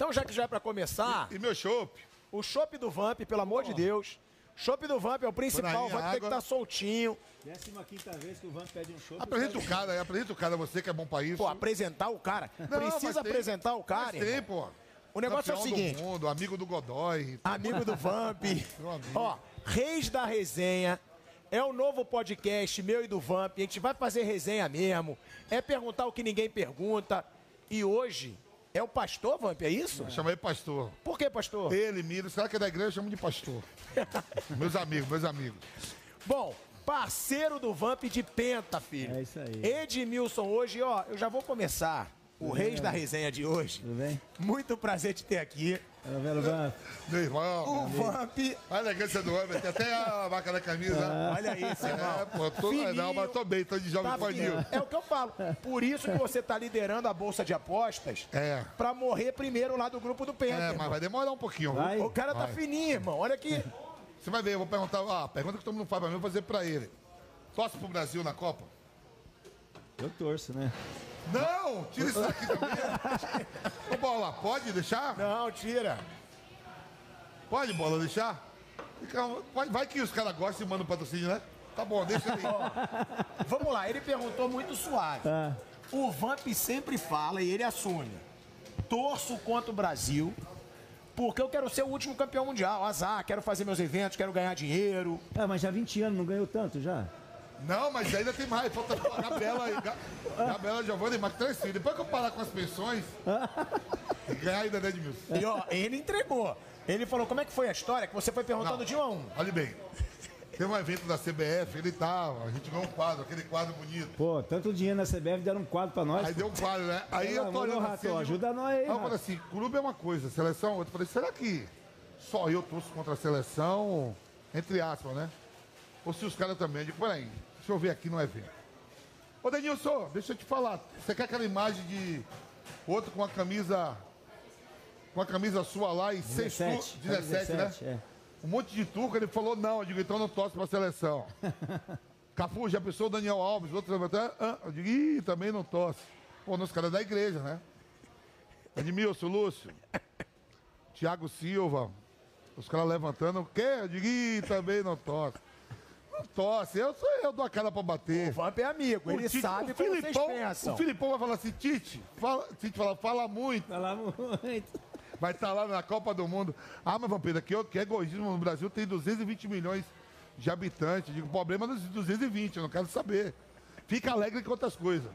Então, já que já é pra começar. E, e meu chopp? O chopp do Vamp, pelo amor oh. de Deus. Chopp do Vamp é o principal, vai ter que estar tá soltinho. 15 vez que o Vamp pede um chopp. Apresenta o cara, apresenta o cara, você que é bom pra isso. Pô, apresentar o cara? Não, Precisa apresentar o cara. Mas tem, pô. O negócio Campeão é o seguinte. Do mundo, amigo do Godoy. Amigo do Vamp. Ó, Reis da Resenha. É o novo podcast meu e do Vamp. A gente vai fazer resenha mesmo. É perguntar o que ninguém pergunta. E hoje é o pastor, Vamp, é isso? Eu chamei pastor. Por que pastor? Ele, Miro, será que é da igreja? Eu chamo de pastor. meus amigos, meus amigos. Bom, parceiro do Vamp de Penta, filho. É isso aí. Edmilson, hoje, ó, eu já vou começar. O bem? da Resenha de hoje. Tudo bem? Muito prazer te ter aqui. Tá Vamp? Meu irmão. O Vamp. Olha a elegância do homem, tem até a marca da camisa. Ah. Olha isso, irmão. É, pô, tô, não, mas tô bem, tô de jovem tá panil. É o que eu falo. Por isso que você tá liderando a Bolsa de Apostas. É. Pra morrer primeiro lá do grupo do Penta. É, mas irmão. vai demorar um pouquinho. Vai. O cara tá vai. fininho, irmão. Olha aqui. Você vai ver, eu vou perguntar. Ah, a pergunta que todo mundo faz pra mim, eu vou fazer pra ele. Torce pro Brasil na Copa? Eu torço, né? Não, tira isso daqui também. Ô, Bola, pode deixar? Não, tira. Pode, Bola, deixar? Vai que os caras gostam e mandam patrocínio, né? Tá bom, deixa aí. Vamos lá, ele perguntou muito suave. Ah. O Vamp sempre fala e ele assume. Torço contra o Brasil, porque eu quero ser o último campeão mundial. Azar, quero fazer meus eventos, quero ganhar dinheiro. Ah, mas já 20 anos, não ganhou tanto já? Não, mas ainda tem mais. Falta a Gabriela, Gabriela Giovanni, mais três filhos. Depois que eu parar com as pensões, ganhar ainda, né, Edmilson? E ó, ele entregou. Ele falou, como é que foi a história? Que você foi perguntando Não, de um a um. Olha bem. Tem um evento da CBF, ele tava, a gente ganhou um quadro, aquele quadro bonito. Pô, tanto dinheiro na CBF deram um quadro pra nós. Aí deu um quadro, né? Aí eu tô olhando assim, ajuda nós aí, Aí eu falei assim, clube é uma coisa, seleção é outra. Eu falei, será que só eu torço contra a seleção? Entre aspas, né? Ou se os caras também. Eu digo, peraí, deixa eu ver aqui no evento. Ô Denilson, deixa eu te falar. Você quer aquela imagem de outro com a camisa. Com a camisa sua lá e 17, seis 17, 17, né? É um monte de turco, ele falou não, eu digo, então não torce pra seleção. Cafu, já pensou o Daniel Alves, outro até, ah, eu digo, ih, também não torce. Pô, nos caras da igreja, né? Edmilson, Lúcio, Tiago Silva, os caras levantando, o quê? Eu digo, ih, também não torce. Não torce, eu sou eu dou a cara pra bater. O Vamp é amigo, o ele Tite, sabe o como Filipão, vocês pensam. O Filipão vai falar assim, Tite, fala, Tite fala, fala muito. Fala muito vai estar tá lá na Copa do Mundo. Ah, mas Vampiro, aqui que é egoísmo no Brasil tem 220 milhões de habitantes. Digo, problema dos 220, eu não quero saber. Fica alegre com outras coisas.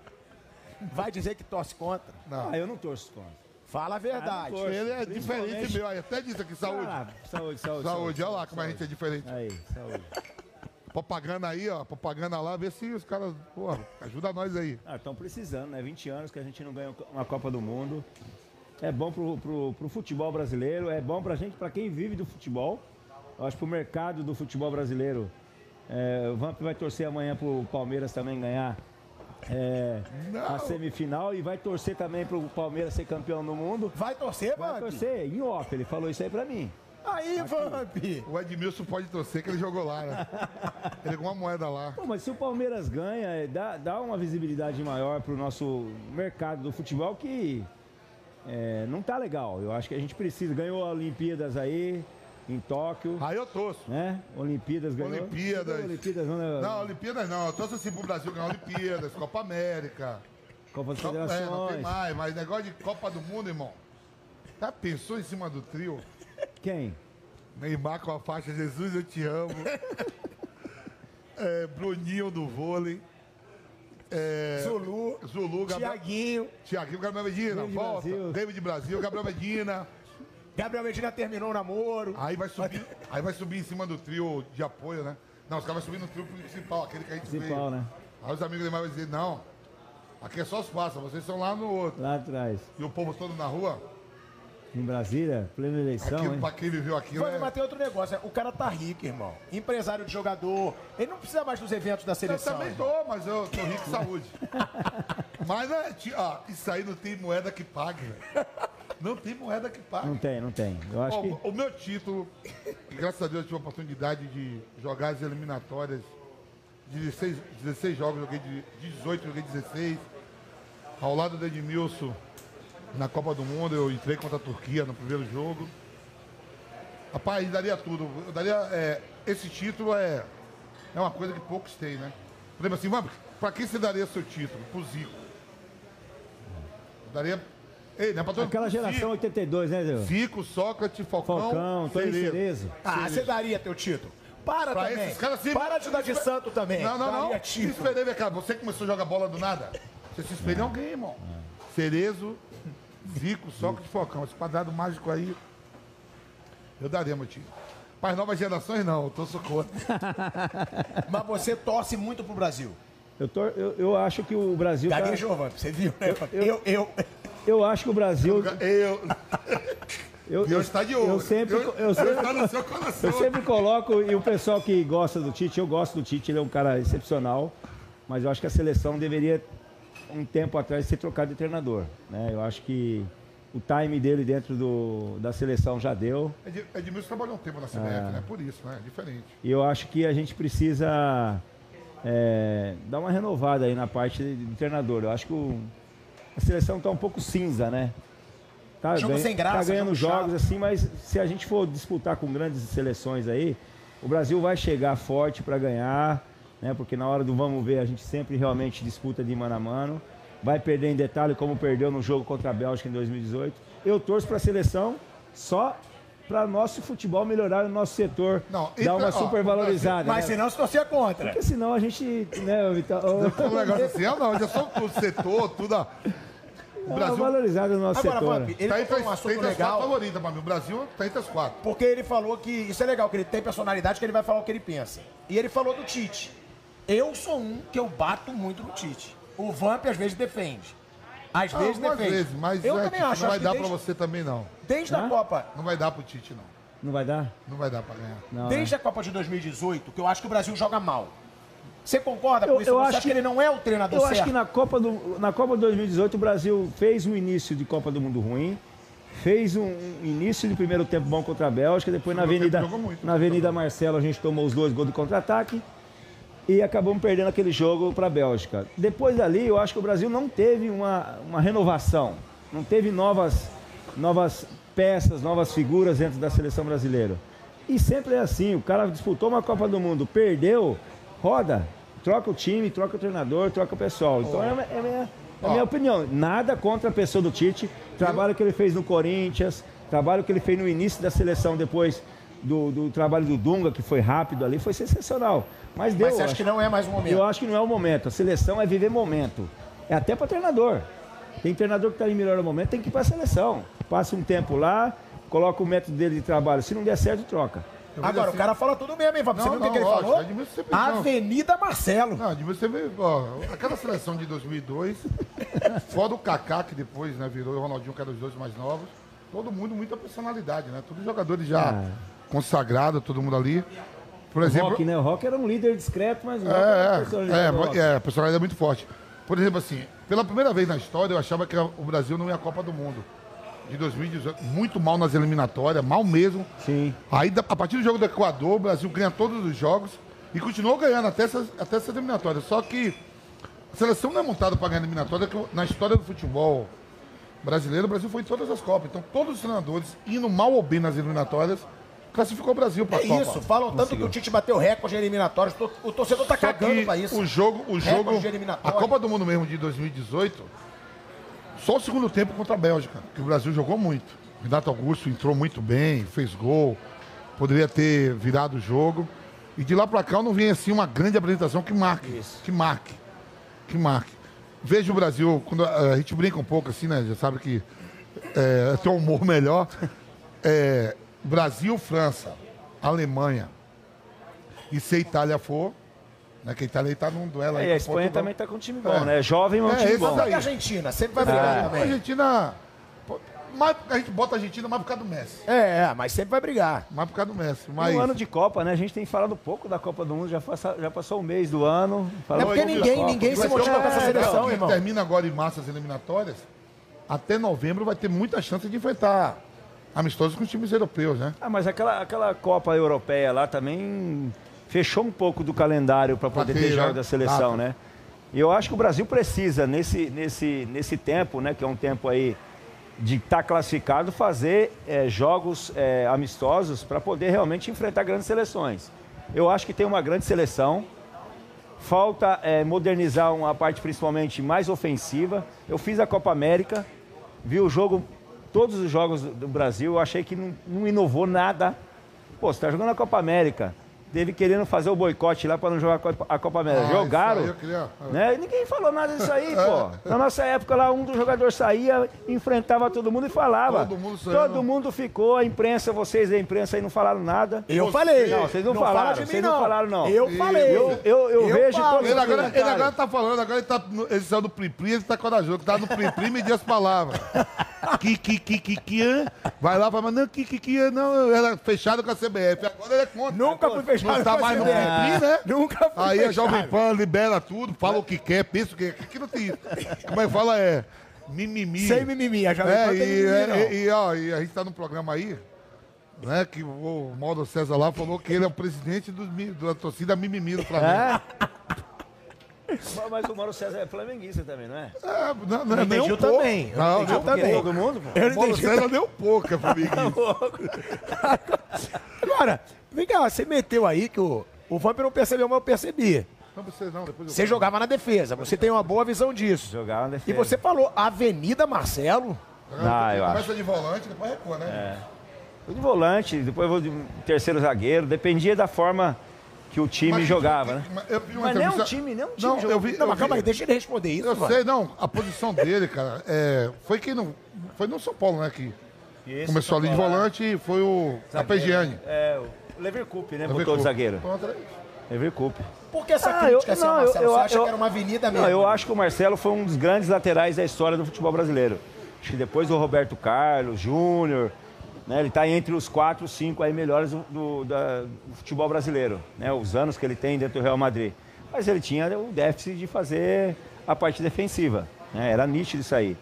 Vai dizer que torce contra? Não. Ah, eu não torço contra. Fala a verdade. Ah, Ele é diferente meu. Até disse aqui, saúde. Ah, saúde, saúde. Saúde, olha lá como saúde. a gente é diferente. Aí, saúde. Propaganda aí, ó, propaganda lá, vê se os caras, porra, ajuda nós aí. Ah, estão precisando, né? 20 anos que a gente não ganha uma Copa do Mundo é bom pro, pro, pro futebol brasileiro, é bom pra gente, pra quem vive do futebol. Eu acho que pro mercado do futebol brasileiro, é, o Vamp vai torcer amanhã pro Palmeiras também ganhar é, a semifinal e vai torcer também pro Palmeiras ser campeão do mundo. Vai torcer, Vai Vamp? torcer, em off, ele falou isso aí pra mim. Aí, Vamp! O Edmilson pode torcer que ele jogou lá, né? ele com uma moeda lá. Pô, mas se o Palmeiras ganha, é, dá, dá uma visibilidade maior pro nosso mercado do futebol que é, não tá legal. Eu acho que a gente precisa. Ganhou Olimpíadas aí, em Tóquio. Aí eu torço. Né? Olimpíadas ganhou. Olimpíadas. Olimpíadas não, né? não, Olimpíadas não. Eu torço assim pro Brasil ganhar Olimpíadas, Copa América. Copa das Federações. É, não tem mais, mas negócio de Copa do Mundo, irmão. Já pensou em cima do trio? Quem? Neymar com a faixa Jesus, eu te amo. é, Bruninho do vôlei. É, Zulu, Zulu Gabriel, Tiaguinho, Tiaguinho, Gabriel Medina, David volta. Brasil. David Brasil, Gabriel Medina. Gabriel Medina terminou o namoro. Aí vai subir, aí vai subir em cima do trio de apoio, né? Não, os caras vão subir no trio principal, aquele que a gente principal, veio. né? Aí os amigos dele vão dizer, não, Aqui é só os passas, vocês estão lá no outro. Lá atrás. E o povo todo na rua, Em Brasília, plena eleição, aquilo, hein? pra quem viveu aquilo, é... mas tem outro negócio. é, O cara tá rico, irmão. Empresário de jogador. Ele não precisa mais dos eventos da Eu seleção. também irmão. tô, mas eu tô rico de saúde. mas né, ó, isso aí não tem moeda que pague, velho. Não tem moeda que pague. Não tem, não tem. Eu acho Ó, que. O meu título, graças a Deus eu tive a oportunidade de jogar as eliminatórias de 16, 16 jogos, joguei de, de 18, joguei 16. Ao lado do Edmilson, na Copa do Mundo, eu entrei contra a Turquia no primeiro jogo. Rapaz, daria tudo. Eu daria, é, esse título é, é uma coisa que poucos têm, né? Por exemplo assim, vamos, pra quem você daria seu título? Pro Zico. Eu daria. Ei, não é pra todo Aquela geração Zico. 82, né, Zé? Zico, Sócrates, Falcão, Falcão, Tony Cerezo. Cerezo. Ah, você daria teu título. Para Pra também. esses caras assim, Para de dar de santo também. Não, não, não. Daria Se título. espelhei, vem cá. Você começou a jogar bola do nada? Você se espelha em alguém, irmão. Cerezo, Zico, Sócrates, Falcão. Esse quadrado mágico aí, eu daria, meu tio. Para as novas gerações, não. Eu tô socorro. Mas você torce muito pro Brasil. Eu, tor- eu, eu acho que o Brasil. Tá, Daria, Giovanni, você viu, né? Eu, eu, eu acho que o Brasil. Eu, Eu, Deus está de olho. Eu sempre, Deus- eu, sempre, Deus está no seu coração. eu sempre coloco, e o pessoal que gosta do Tite, eu gosto do Tite, ele é um cara excepcional, mas eu acho que a seleção deveria, um tempo atrás, ser trocado de treinador. Né? Eu acho que o time dele dentro do, da seleção já deu. Ed- Edmilson trabalhou um tempo na CBF, né? Por isso, né? Diferente. E eu acho que a gente precisa é, dar uma renovada aí na parte de, de treinador. Eu acho que o- a seleção está um pouco cinza, né? Tá, Jogo ganha- sem graça, tá ganhando jogo chato. jogos assim, mas se a gente for disputar com grandes seleções aí, o Brasil vai chegar forte para ganhar, né? Porque na hora do vamos ver a gente sempre realmente disputa de mano a mano. Vai perder em detalhe como perdeu no jogo contra a Bélgica em 2018. Eu torço para a seleção só para nosso futebol melhorar no nosso setor, Não, e dar uma ó, super valorizada. mas né? senão se torcia contra. Porque senão a gente, né, Vitor, Um negócio assim, ah, não, já sou o setor, tudo. a- O dá uma Brasil valorizada no nosso Agora, setor. Vamp, ele tá tocou entre, um as- assunto entre as quatro legal, favoritas, mas o Brasil tá entre as quatro. porque ele falou que isso é legal, que ele tem personalidade, que ele vai falar o que ele pensa. E ele falou do Tite. Eu sou um que eu bato muito no Tite. O Vamp às vezes defende. Às Ah, vezes defende. vezes, mas eu é, também acho. não vai dar desde, pra você também, não. desde a? Copa, Não vai dar pro Tite, não. Não vai dar? Não vai dar pra ganhar. Não, desde a Copa de 2018, que eu acho que o Brasil joga mal. Você concorda Eu- com isso? eu Você acho acha que que- ele não é o treinador Eu certo? acho que na Copa, do, na Copa 2018 o Brasil fez um início de Copa do Mundo ruim, fez um, início de primeiro tempo bom contra a Bélgica, depois na Avenida, na Avenida Marcelo a gente tomou os dois gols de contra-ataque e acabamos perdendo aquele jogo para a Bélgica. Depois dali eu acho que o Brasil não teve uma, uma renovação, não teve novas, novas peças, novas figuras dentro da seleção brasileira. E sempre é assim, o cara disputou uma Copa do Mundo, perdeu, roda, troca o time, troca o treinador, troca o pessoal. Então é, a minha- é minha, é a minha opinião. Nada contra a pessoa do Tite, trabalho que ele fez no Corinthians, trabalho que ele fez no início da seleção depois do, do trabalho do Dunga, que foi rápido ali, foi sensacional. Mas deu. Mas você acha acho- que não é mais o momento? eu acho que não é o momento. A seleção é viver momento. É até para treinador. Tem treinador que está em melhor momento, tem que ir para a seleção. Passa um tempo lá, coloca o método dele de trabalho. Se não der certo, troca. Agora, o cara fala tudo mesmo, hein, Vamp? Você Não, viu o que ele lógico, falou? Não. Avenida Marcelo. Não, de você vê, ó, aquela seleção de 2002, fora o Kaká, que depois né, virou o Ronaldinho, que eram os dois mais novos, todo mundo, muita personalidade, né? Todos os jogadores já Ah. Consagrados, todo mundo ali. Por O exemplo, Rock, né? O Rock era um líder discreto, mas o Rock era uma é, personalidade é, é, é, a personalidade é muito forte. Por exemplo, assim, pela primeira vez na história, eu achava que o Brasil não ia à Copa do Mundo. De 2018, muito mal nas eliminatórias, mal mesmo. Sim. Aí, a partir do jogo do Equador, o Brasil ganha todos os jogos e continuou ganhando até essas, até essas eliminatórias. Só que a seleção não é montada para ganhar eliminatória, que na história do futebol brasileiro, o Brasil foi em todas as Copas. Então, todos os treinadores, indo mal ou bem nas eliminatórias, classificou o Brasil para a É Copa. isso, falam tanto que o Tite bateu recorde em eliminatórios. to- O torcedor tá Só cagando pra isso. O jogo, o jogo, de a. Copa do Mundo mesmo de 2018, só o segundo tempo contra a Bélgica, que o Brasil jogou muito. Renato Augusto entrou muito bem, fez gol, poderia ter virado o jogo. E de lá pra cá eu não vi assim uma grande apresentação que marque, que marque, que marque. Veja o Brasil, quando a, a gente brinca um pouco assim, né? Já sabe que é, tem um humor melhor. É, Brasil, França, Alemanha. E se a Itália for, Né, que a Itália está num duelo aí E a Espanha Portugal. também tá com um time bom, É. né? Jovem, mas um É, time bom. daí. E a Argentina, sempre vai brigar A também. Argentina. pô, Mais, a gente bota a Argentina mais por causa do Messi. É, mas sempre vai brigar. Mais por causa do Messi. Mas. No ano de Copa, né? A gente tem falado pouco da Copa do Mundo, já, passa- já passou o mês do ano. É porque ninguém, ninguém se motiva um- com essa é, seleção, irmão. Termina agora em março as eliminatórias. Até novembro vai ter muita chance de enfrentar amistosos com os times europeus, né? Ah, mas aquela, aquela Copa Europeia lá também fechou um pouco do calendário para poder Pra ter jogos né? da seleção, Data. né? E eu acho que o Brasil precisa, nesse, nesse, nesse tempo, né, que é um tempo aí de estar classificado, fazer eh, jogos eh, amistosos para poder realmente enfrentar grandes seleções. Eu acho que tem uma grande seleção. Falta eh, modernizar uma parte principalmente mais ofensiva. Eu fiz a Copa América, vi o jogo, todos os jogos do- Brasil, eu achei que não, não inovou nada. Pô, você está jogando a Copa América, teve querendo fazer o boicote lá para não jogar a Copa, a América. Ah, Jogaram. eu queria- Né? E ninguém falou nada disso aí, pô. Na nossa época lá, um dos jogadores saía, enfrentava todo mundo e falava. Todo mundo saiu, Todo não. mundo ficou, a imprensa, vocês da imprensa aí não falaram nada. Eu falei. Não, vocês não fala falaram, de mim, vocês não falaram, não. Eu falei. Eu, eu, eu, vejo falo. todos Ele os agora, ele agora tá falando, agora ele, tá, ele saiu do Plim-Plim, ele tá corajoso. Tá no Plim-Plim, medir as palavras. Que, que, que, que, que, hã? Vai lá, vai, mas não, que, que, que, hã? não, era fechado com a CBF. Agora ele é contra. Nunca fui fechado Não tá mais no. Plim-Plim, né? Nunca fui Aí a. Jovem Pan libera tudo, fala o que quer, pensa o que quer. Aqui não tem isso. Como é que fala? É mimimi. Sem mimimi, a Jovem É, Pan e, tem mimimi, é, e, e, ó, e a gente tá num programa aí, né, que o Mauro César lá falou que ele é o presidente mi- da torcida mimimi do Flamengo. É? Mas- Mas o Mauro César é flamenguista também, não é? É, não, não, Eu nem um pouco. também. Eu Não, entendi também. pouco. Todo mundo, pô. Eu não Mauro. César um pouco, é flamenguista. Agora, vem cá, você meteu aí que o, o Vamp não percebeu, mas eu percebi. Não precisa não, depois eu Você jogava na defesa, você tem uma boa visão disso. Jogava na E defesa. você falou Avenida Marcelo. Ah, eu acho. Começa de volante, depois recua, né? Fui de volante, depois vou de terceiro zagueiro, dependia da forma que o time Mas- jogava, né? mas Eu vi uma Mas nem um entrevista- time, nem um time Não, eu vi, Não, eu mas calma aí, deixa ele responder isso. Eu mano. sei, não, a posição dele, cara, é, foi quem não. Foi no São Paulo, né? Que começou ali de volante e foi o Apegiani. É, o Leverkusen, né? Botou o zagueiro. Leverkusen. Por que essa Ah, crítica, eu- assim, não, Marcelo? eu- você eu- acha eu- que era uma avenida mesmo? Não, eu acho que o Marcelo foi um dos grandes laterais da história do futebol brasileiro. Acho que depois do Roberto Carlos, Júnior, né, ele está entre os quatro, cinco aí melhores do, do- da- do futebol brasileiro. Né, os anos que ele tem dentro do Real Madrid. Mas ele tinha o déficit de fazer a parte defensiva. né, era nítido isso aí.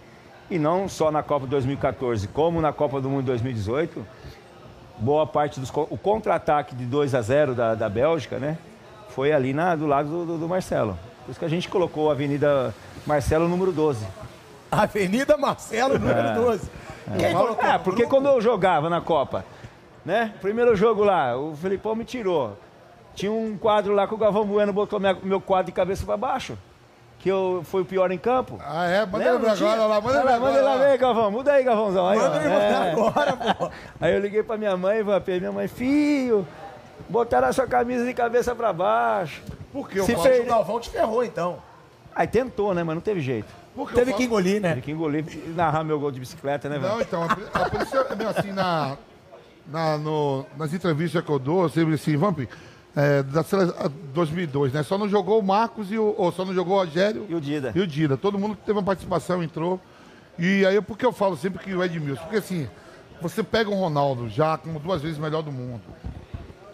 E não só na Copa de 2014, como na Copa do Mundo de 2018, boa parte dos o contra-ataque de 2 a 0 da, da Bélgica, né? Foi ali na, do lado do, do- do Marcelo. Por isso que a gente colocou a Avenida Marcelo número 12. Avenida Marcelo, número 12. Quem colocou? É, porque quando eu jogava na Copa, né? Primeiro jogo lá, o Felipão me tirou. Tinha um quadro lá que o Galvão Bueno botou minha- meu quadro de cabeça para baixo. Que eu fui o pior em campo. Ah, é? Manda Lembra, agora lá, manda lá, Manda ele lá ver, Galvão. Muda aí, Galvãozão. Aí, Manda É. agora, pô. Aí eu liguei pra minha mãe, Vampir, minha mãe, filho, botaram a sua camisa de cabeça pra baixo. Por que Se O Galvão te ferrou, então. Aí tentou, né, mas não teve jeito. Por que eu Teve que engolir, né? Teve que engolir e narrar meu gol de bicicleta, né, Não, velho? então, a, a polícia é assim, na, na- no- nas entrevistas que eu dou, eu sempre assim, Vamp, é, da sele- a 2002, né? Só não jogou o Marcos e o. Ou só não jogou o Rogério E o Dida. e o Dida. Todo mundo que teve uma participação entrou. E aí, por que eu falo sempre que o Edmilson? Porque assim, você pega o Ronaldo já como duas vezes melhor do mundo.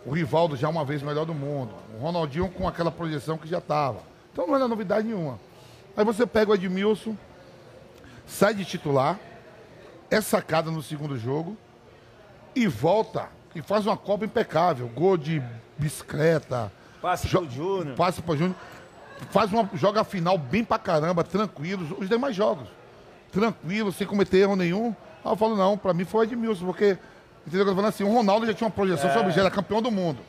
O Rivaldo já uma vez melhor do mundo. O Ronaldinho com aquela projeção que já estava. Então não era novidade nenhuma. Aí você pega o Edmilson, sai de titular, é sacada no segundo jogo e volta e faz uma Copa impecável. Gol de bicicleta, Passe Jo- pro Júnior. Passa pro Júnior. Faz uma joga a final bem pra caramba, tranquilo. Os demais jogos. Tranquilo, sem cometer erro nenhum. Aí eu falo, não, pra mim foi o Edmilson, porque. Entendeu o que eu tô falando assim? O Ronaldo já tinha uma projeção sobre já era campeão do mundo.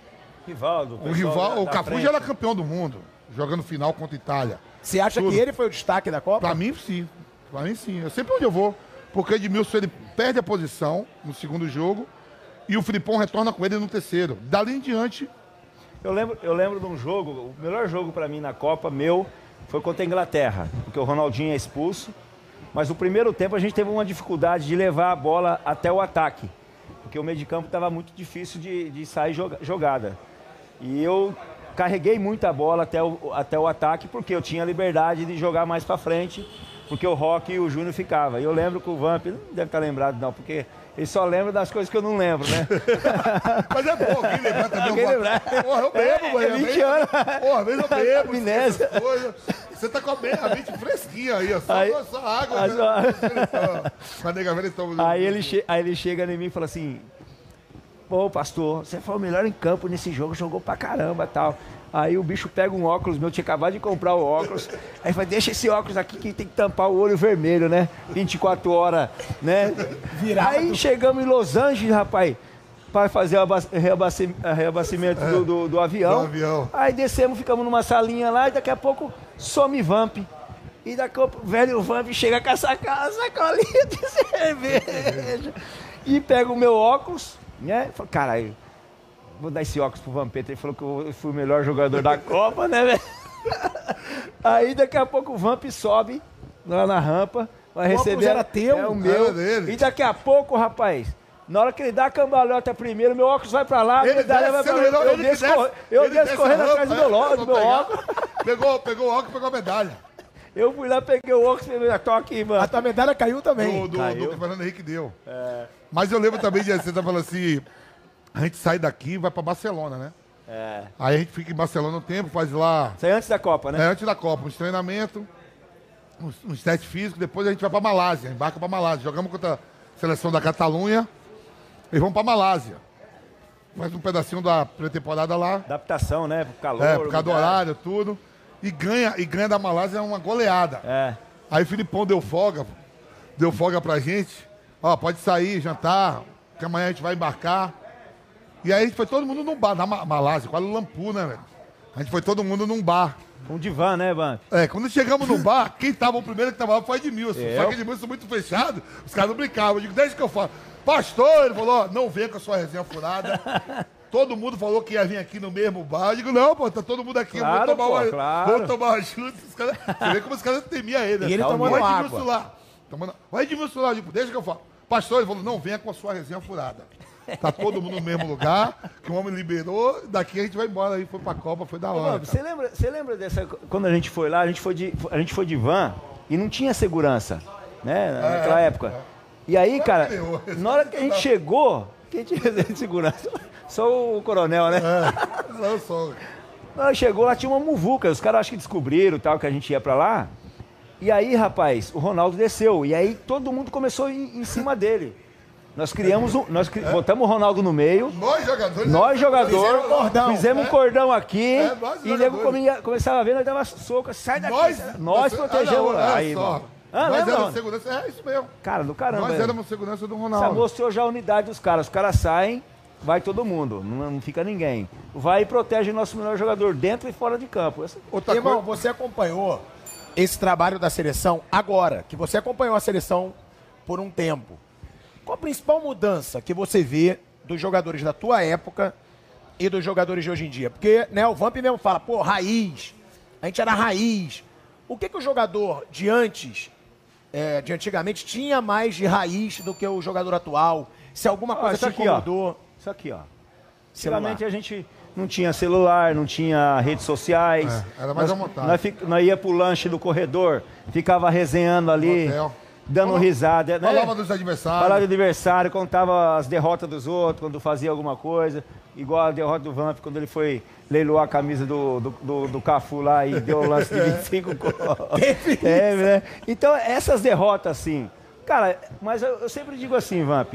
Rivaldo. O pessoal rival, o Cafu frente. já era campeão do mundo, jogando final contra a Itália. Você acha Tudo. que ele foi o destaque da Copa? Pra mim, sim. Pra mim, sim. Eu sempre onde eu vou. Porque o Edmilson ele perde a posição no segundo jogo e o Filipão retorna com ele no terceiro. Dali em diante, Eu lembro, eu lembro de um jogo, o melhor jogo pra mim na Copa, meu, foi contra a Inglaterra, porque o Ronaldinho é expulso. Mas no primeiro tempo a gente teve uma dificuldade de levar a bola até o ataque, porque o meio de campo estava muito difícil de, de sair joga- jogada. E eu carreguei muita bola até o, até o ataque, porque eu tinha liberdade de jogar mais pra frente, porque o Rock e o Júnior ficava. E eu lembro que o Vamp, não deve estar lembrado não, porque ele só lembra das coisas que eu não lembro, né? Mas é bom, quem lembrar também. Lembrar. Porra, eu bebo, É, mano. é 20 anos. Porra, às vezes eu bebo. Amnésia. Você tá com a me- a mente fresquinha aí, ó. Só, Aí- só água. Ah, né? só- nega Aí ele, che- aí ele chega em mim e fala assim: Pô, pastor, você foi o melhor em campo nesse jogo, jogou pra caramba tal. Aí o bicho pega um óculos meu, tinha acabado de comprar o óculos. Aí fala, deixa esse óculos aqui que tem que tampar o olho vermelho, né? 24 horas, né? Virado. Aí chegamos em Los Angeles, rapaz, para fazer o reabastecimento do, do- do avião. Do avião. Aí descemos, ficamos numa salinha lá e daqui a pouco some Vamp. E daqui a pouco o velho Vamp chega com a saca- sacolinha de cerveja. E pega o meu óculos, né? Fala, caralho, vou dar esse óculos pro Vampeta. Ele falou que eu fui o melhor jogador da Copa, né, velho? Aí daqui a pouco o Vamp sobe lá na rampa, vai O óculos receber. era teu? É o meu. Era dele. E daqui a pouco, rapaz. Na hora que ele dá a cambalhota primeiro, meu óculos vai pra lá, a Ele medalha vai desce, pra lá. Eu ele desço, desce- eu desço desce correndo rampa, atrás do é, meu, lo- pra do meu pegar. óculos. Pegou, pegou o óculos e pegou a medalha. Eu fui lá, peguei o óculos e falei, tô aqui, mano. A tua medalha caiu também. Do, do, Caiu. do que o Fernando Henrique deu. Mas eu lembro também de você tá falando assim: a gente sai daqui e vai pra Barcelona, né? É. Aí a gente fica em Barcelona um tempo, faz lá. Isso aí antes da Copa, É, né? antes da Copa, uns treinamentos, uns, uns testes físicos, depois a gente vai pra Malásia, embarca pra Malásia. Jogamos contra a seleção da Catalunha e vamos pra Malásia. Faz um pedacinho da pré-temporada lá. Adaptação, né? Pro calor. É, por causa do horário, tudo. E ganha, e ganha da Malásia uma goleada. É. Aí o Filipão deu folga, deu folga pra gente. Ó, pode sair, jantar, que amanhã a gente vai embarcar. E aí a gente foi todo mundo num bar, na Ma- Malásia, Kuala Lumpur, né, velho? A gente foi todo mundo num bar. Um divã, né, Van? É, quando chegamos no bar, quem tava o primeiro que tava lá foi Edmilson. Eu? Só que Edmilson muito fechado, os caras não brincavam. Eu digo, desde que eu falo, pastor, ele falou, não venha com a sua resenha furada. Todo mundo falou que ia vir aqui no mesmo bar. Eu digo, não, pô, tá todo mundo aqui, Claro, vou tomar pô, uma, claro. vou tomar uma Você vê como os caras temiam ele. né? E ele o Edmilson água. lá. Tomando... O Edmilson lá, eu digo, deixa que eu falo. Pastor, ele falou, não venha com a sua resenha furada. Tá todo mundo no mesmo lugar, que o homem liberou, daqui a gente vai embora. Aí foi pra Copa, foi da hora. Você lembra, você lembra dessa. Quando a gente foi lá, a gente foi de, a gente foi de van e não tinha segurança, né? Naquela época. E aí, cara, na hora que a gente chegou, quem tinha de segurança? Só o coronel, né? Não, só. Chegou, lá tinha uma muvuca. Os caras acho que descobriram tal, que a gente ia pra lá. E aí, rapaz, o Ronaldo desceu. E aí todo mundo começou em, em cima dele. Nós criamos um. Nós cri- botamos o Ronaldo no meio. Nós jogadores. Nós, jogador, Fizeram um cordão, fizemos um cordão aqui É, nós, e nego jogadores. comia- começava a ver, nós dava soco, sai daqui. Nós, nós protegemos. Ah, não, aí, só. irmão. Ah, nós lembra, éramos mano? segurança. É isso mesmo. Cara, do caramba. nós é. éramos segurança do Essa Ronaldo. mostrou já a unidade dos caras. Os caras saem, vai todo mundo, não, não fica ninguém. Vai e protege o nosso melhor jogador dentro e fora de campo. Essa- Outra Irmão, coisa. você acompanhou esse trabalho da seleção agora, que você acompanhou a seleção por um tempo. Qual a principal mudança que você vê dos jogadores da tua época e dos jogadores de hoje em dia? Porque né, o Vamp mesmo fala, pô, raiz, a gente era raiz. O que, que o jogador de antes, é, de antigamente, tinha mais de raiz do que o jogador atual? Se alguma Ó, coisa isso te aqui, ó. incomodou? Isso aqui, ó. Antigamente a gente não tinha celular, não tinha redes sociais. É, era mais nós, à vontade. Nós, ia pro lanche do corredor, ficava resenhando ali, hotel. dando Falava- risada. né? Falava dos adversários. Falava do adversário, contava as derrotas dos outros, quando fazia alguma coisa. Igual a derrota do Vamp, quando ele foi leiloar a camisa do, do, do, do Cafu lá e deu o lance de 25 gols. É, né? Então, essas derrotas, assim. Cara, mas eu, eu sempre digo assim, Vamp.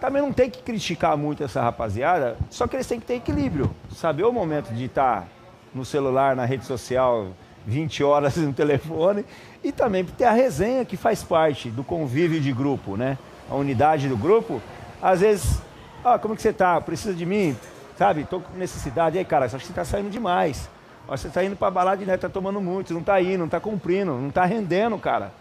Também não tem que criticar muito essa rapaziada, só que eles têm que ter equilíbrio. Saber o momento de estar no celular, na rede social, 20 horas no telefone, e também ter a resenha que faz parte do convívio de grupo, né? A unidade do grupo. Às vezes, ah, como que você tá? Precisa de mim? Sabe? Tô com necessidade. E aí, cara, acho que você tá saindo demais. Ó, Você tá indo pra balada, né? Tá tomando muito, não tá indo, não tá cumprindo, não tá rendendo, cara.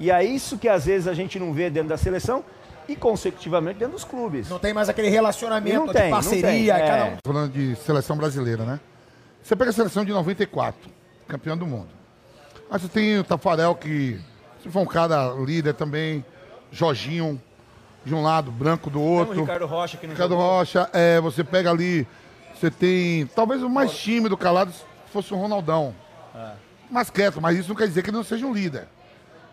E é isso que às vezes a gente não vê dentro da seleção e consecutivamente dentro dos clubes. Não tem mais aquele relacionamento Não de tem, não parceria, tem, cada é. um Falando de seleção brasileira, né? Você pega a seleção de 94, campeão do mundo. Aí você tem o Tafarel, que se for um cara líder também, Jorginho de um lado, Branco do Tem o outro. Ricardo Rocha que não Ricardo jogou. Rocha, é, você pega ali Você tem. Talvez o mais tímido, calado, fosse o Ronaldão. Mais quieto, mas isso não quer dizer que ele não seja um líder.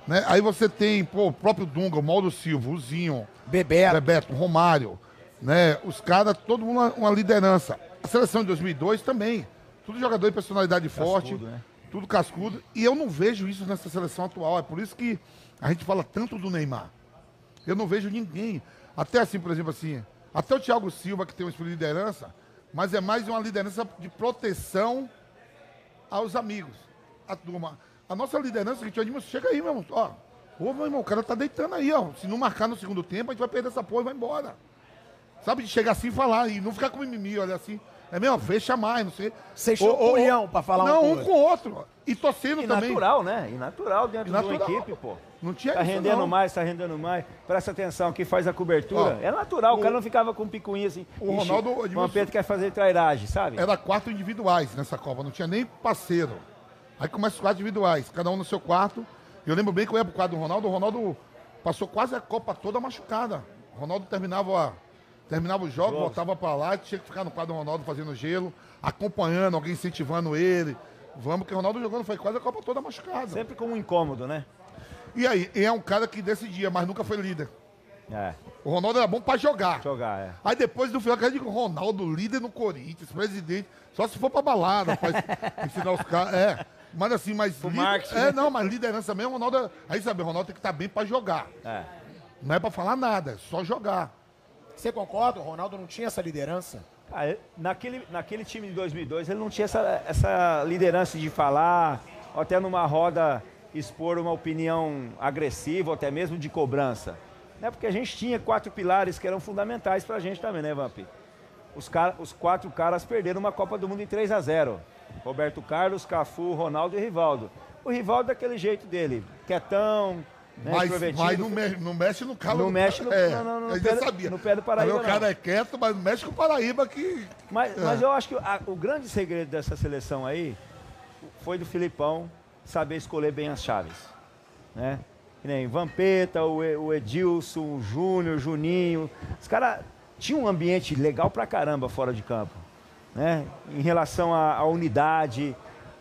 Né? Aí você tem pô, o próprio Dunga, o Mauro Silva, o Zinho, Bebeto. Bebeto, Romário, né? Os caras, todo mundo uma, uma liderança. A seleção de 2002 também. Tudo jogador de personalidade forte, né? tudo cascudo. E eu não vejo isso nessa seleção atual. É por isso que a gente fala tanto do Neymar. Eu não vejo ninguém. Até assim, por exemplo, assim, até o Thiago Silva, que tem um espírito de liderança, mas é mais uma liderança de proteção aos amigos. A turma. A nossa liderança, que tinha Edmilson, chega aí, meu irmão. Ó, ô, meu irmão, o cara tá deitando aí, ó. Se não marcar no segundo tempo, a gente vai perder essa porra e vai embora. Sabe, de chegar assim e falar, e não ficar com mimimi, olha assim. É mesmo, fecha mais, não sei. Vocês ou- culhão pra falar um Não, com o um com o outro. E torcendo E também. natural, né? E natural dentro de Natural. uma equipe, pô. Não tinha Tá isso, rendendo não. mais, tá rendendo mais. Presta atenção, quem faz a cobertura. Ó, é natural, o, o- cara não ficava com picuinha assim. o "Ixi, Ronaldo- O Vampeta quer fazer trairagem, sabe? Era quatro individuais nessa Copa, não tinha nem parceiro. Aí começa os quatro individuais, cada um no seu quarto. Eu lembro bem que eu ia pro quarto do Ronaldo, o Ronaldo passou quase a Copa toda machucada. O Ronaldo terminava, terminava o jogo, voltava pra lá, tinha que ficar no quarto do Ronaldo fazendo gelo, acompanhando, alguém incentivando ele. Vamos, que o Ronaldo jogando foi quase a Copa toda machucada. Sempre com um incômodo, né? E aí, é um cara que decidia, mas nunca foi líder. É, O Ronaldo era bom pra jogar. jogar, é. Aí depois do final, eu digo, Ronaldo, líder no Corinthians, presidente, só se for pra balada, pra ensinar os caras. É. Mas assim, mas. Líder- marketing, É, não, mas liderança mesmo, Ronaldo. é- Aí sabe, o Ronaldo tem que estar bem pra jogar. é. Não é pra falar nada, é só jogar. Você concorda? O Ronaldo não tinha essa liderança? Ah, ele- naquele, naquele time de 2002, ele não tinha essa, essa liderança de falar, ou até numa roda expor uma opinião agressiva, ou até mesmo de cobrança. Né? Porque a gente tinha quatro pilares que eram fundamentais pra gente também, né, Vamp? Os, cara, os quatro caras perderam uma Copa do Mundo em 3 a 0 Roberto Carlos, Cafu, Ronaldo e Rivaldo. O Rivaldo daquele jeito dele, quietão, né, mas mas não, mexe, não mexe no calo Não do mexe no- é, não, não, no pé sabia. no pé do Paraíba, Aí o cara não. é quieto, mas mexe com o Paraíba que. Mas, É. mas eu acho que a- o grande segredo dessa seleção aí foi do Filipão saber escolher bem as chaves. Né? Que nem Vampeta, o, o Edilson, o Júnior, o Juninho. Os caras tinham um ambiente legal pra caramba fora de campo. Né? Em relação à, à unidade,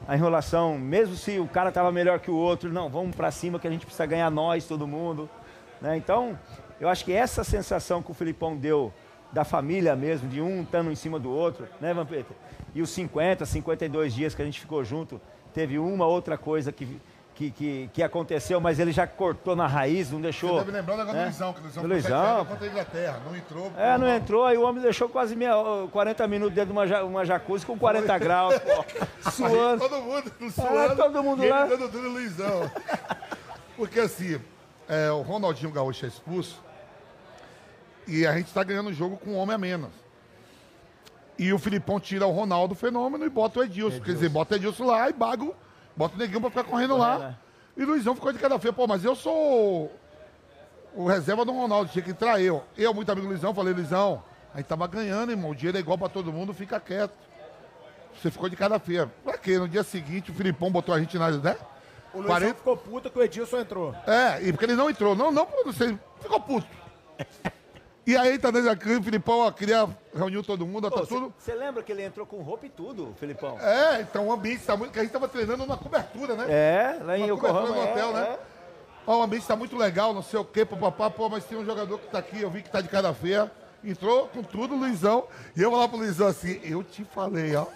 a enrolação, mesmo se o cara tava melhor que o outro, não, vamos pra cima que a gente precisa ganhar nós, todo mundo. né? Então, eu acho que essa sensação que o Filipão deu da família mesmo, de um estando em cima do outro, né, Vampeta? E os 50, 52 dias que a gente ficou junto, teve uma outra coisa que, que, que, que aconteceu, mas ele já cortou na raiz, não deixou. Você deve lembrar o negócio né? do Luizão, que o Luizão Do foi Luizão. contra a Inglaterra. Não entrou. É, não entrou, aí o homem deixou quase meia, 40 minutos dentro de uma, uma jacuzzi com 40 graus, pô, suando. Todo mundo suando. todo mundo lá. dando no Luizão. Porque assim, é, o Ronaldinho Gaúcho é expulso e a gente tá ganhando o jogo com um homem a menos. E o Filipão tira o Ronaldo fenômeno e bota o Edilson. Quer dizer, bota o Edilson lá e Bago, bota o Neguinho pra ficar correndo lá. né? E o Luizão ficou de cada feia. Pô, mas eu sou o reserva do Ronaldo, tinha que entrar eu. Eu, muito amigo do Luizão, falei, Luizão, a gente tava ganhando, irmão. O dinheiro é igual pra todo mundo, fica quieto. Você ficou de cara feia. Pra quê? No dia seguinte, o Filipão botou a gente na, né? O Luizão 40 ficou puto que o Edilson entrou. É, e porque ele não entrou. Não, não, não sei. Ficou puto. E aí, tá dentro da o Filipão, ó, queria reunir todo mundo, tá tudo. Você lembra que ele entrou com roupa e tudo, Filipão? É, então o ambiente tá muito. Que a gente tava treinando na cobertura, né? É, lá em Yokohama. no é, hotel, né? é. Ó, o ambiente tá muito legal, não sei o quê, papapá, pô, mas tem um jogador que tá aqui, eu vi que tá de cara feia. Entrou com tudo, Luizão. E eu vou lá pro Luizão assim, eu te falei, ó.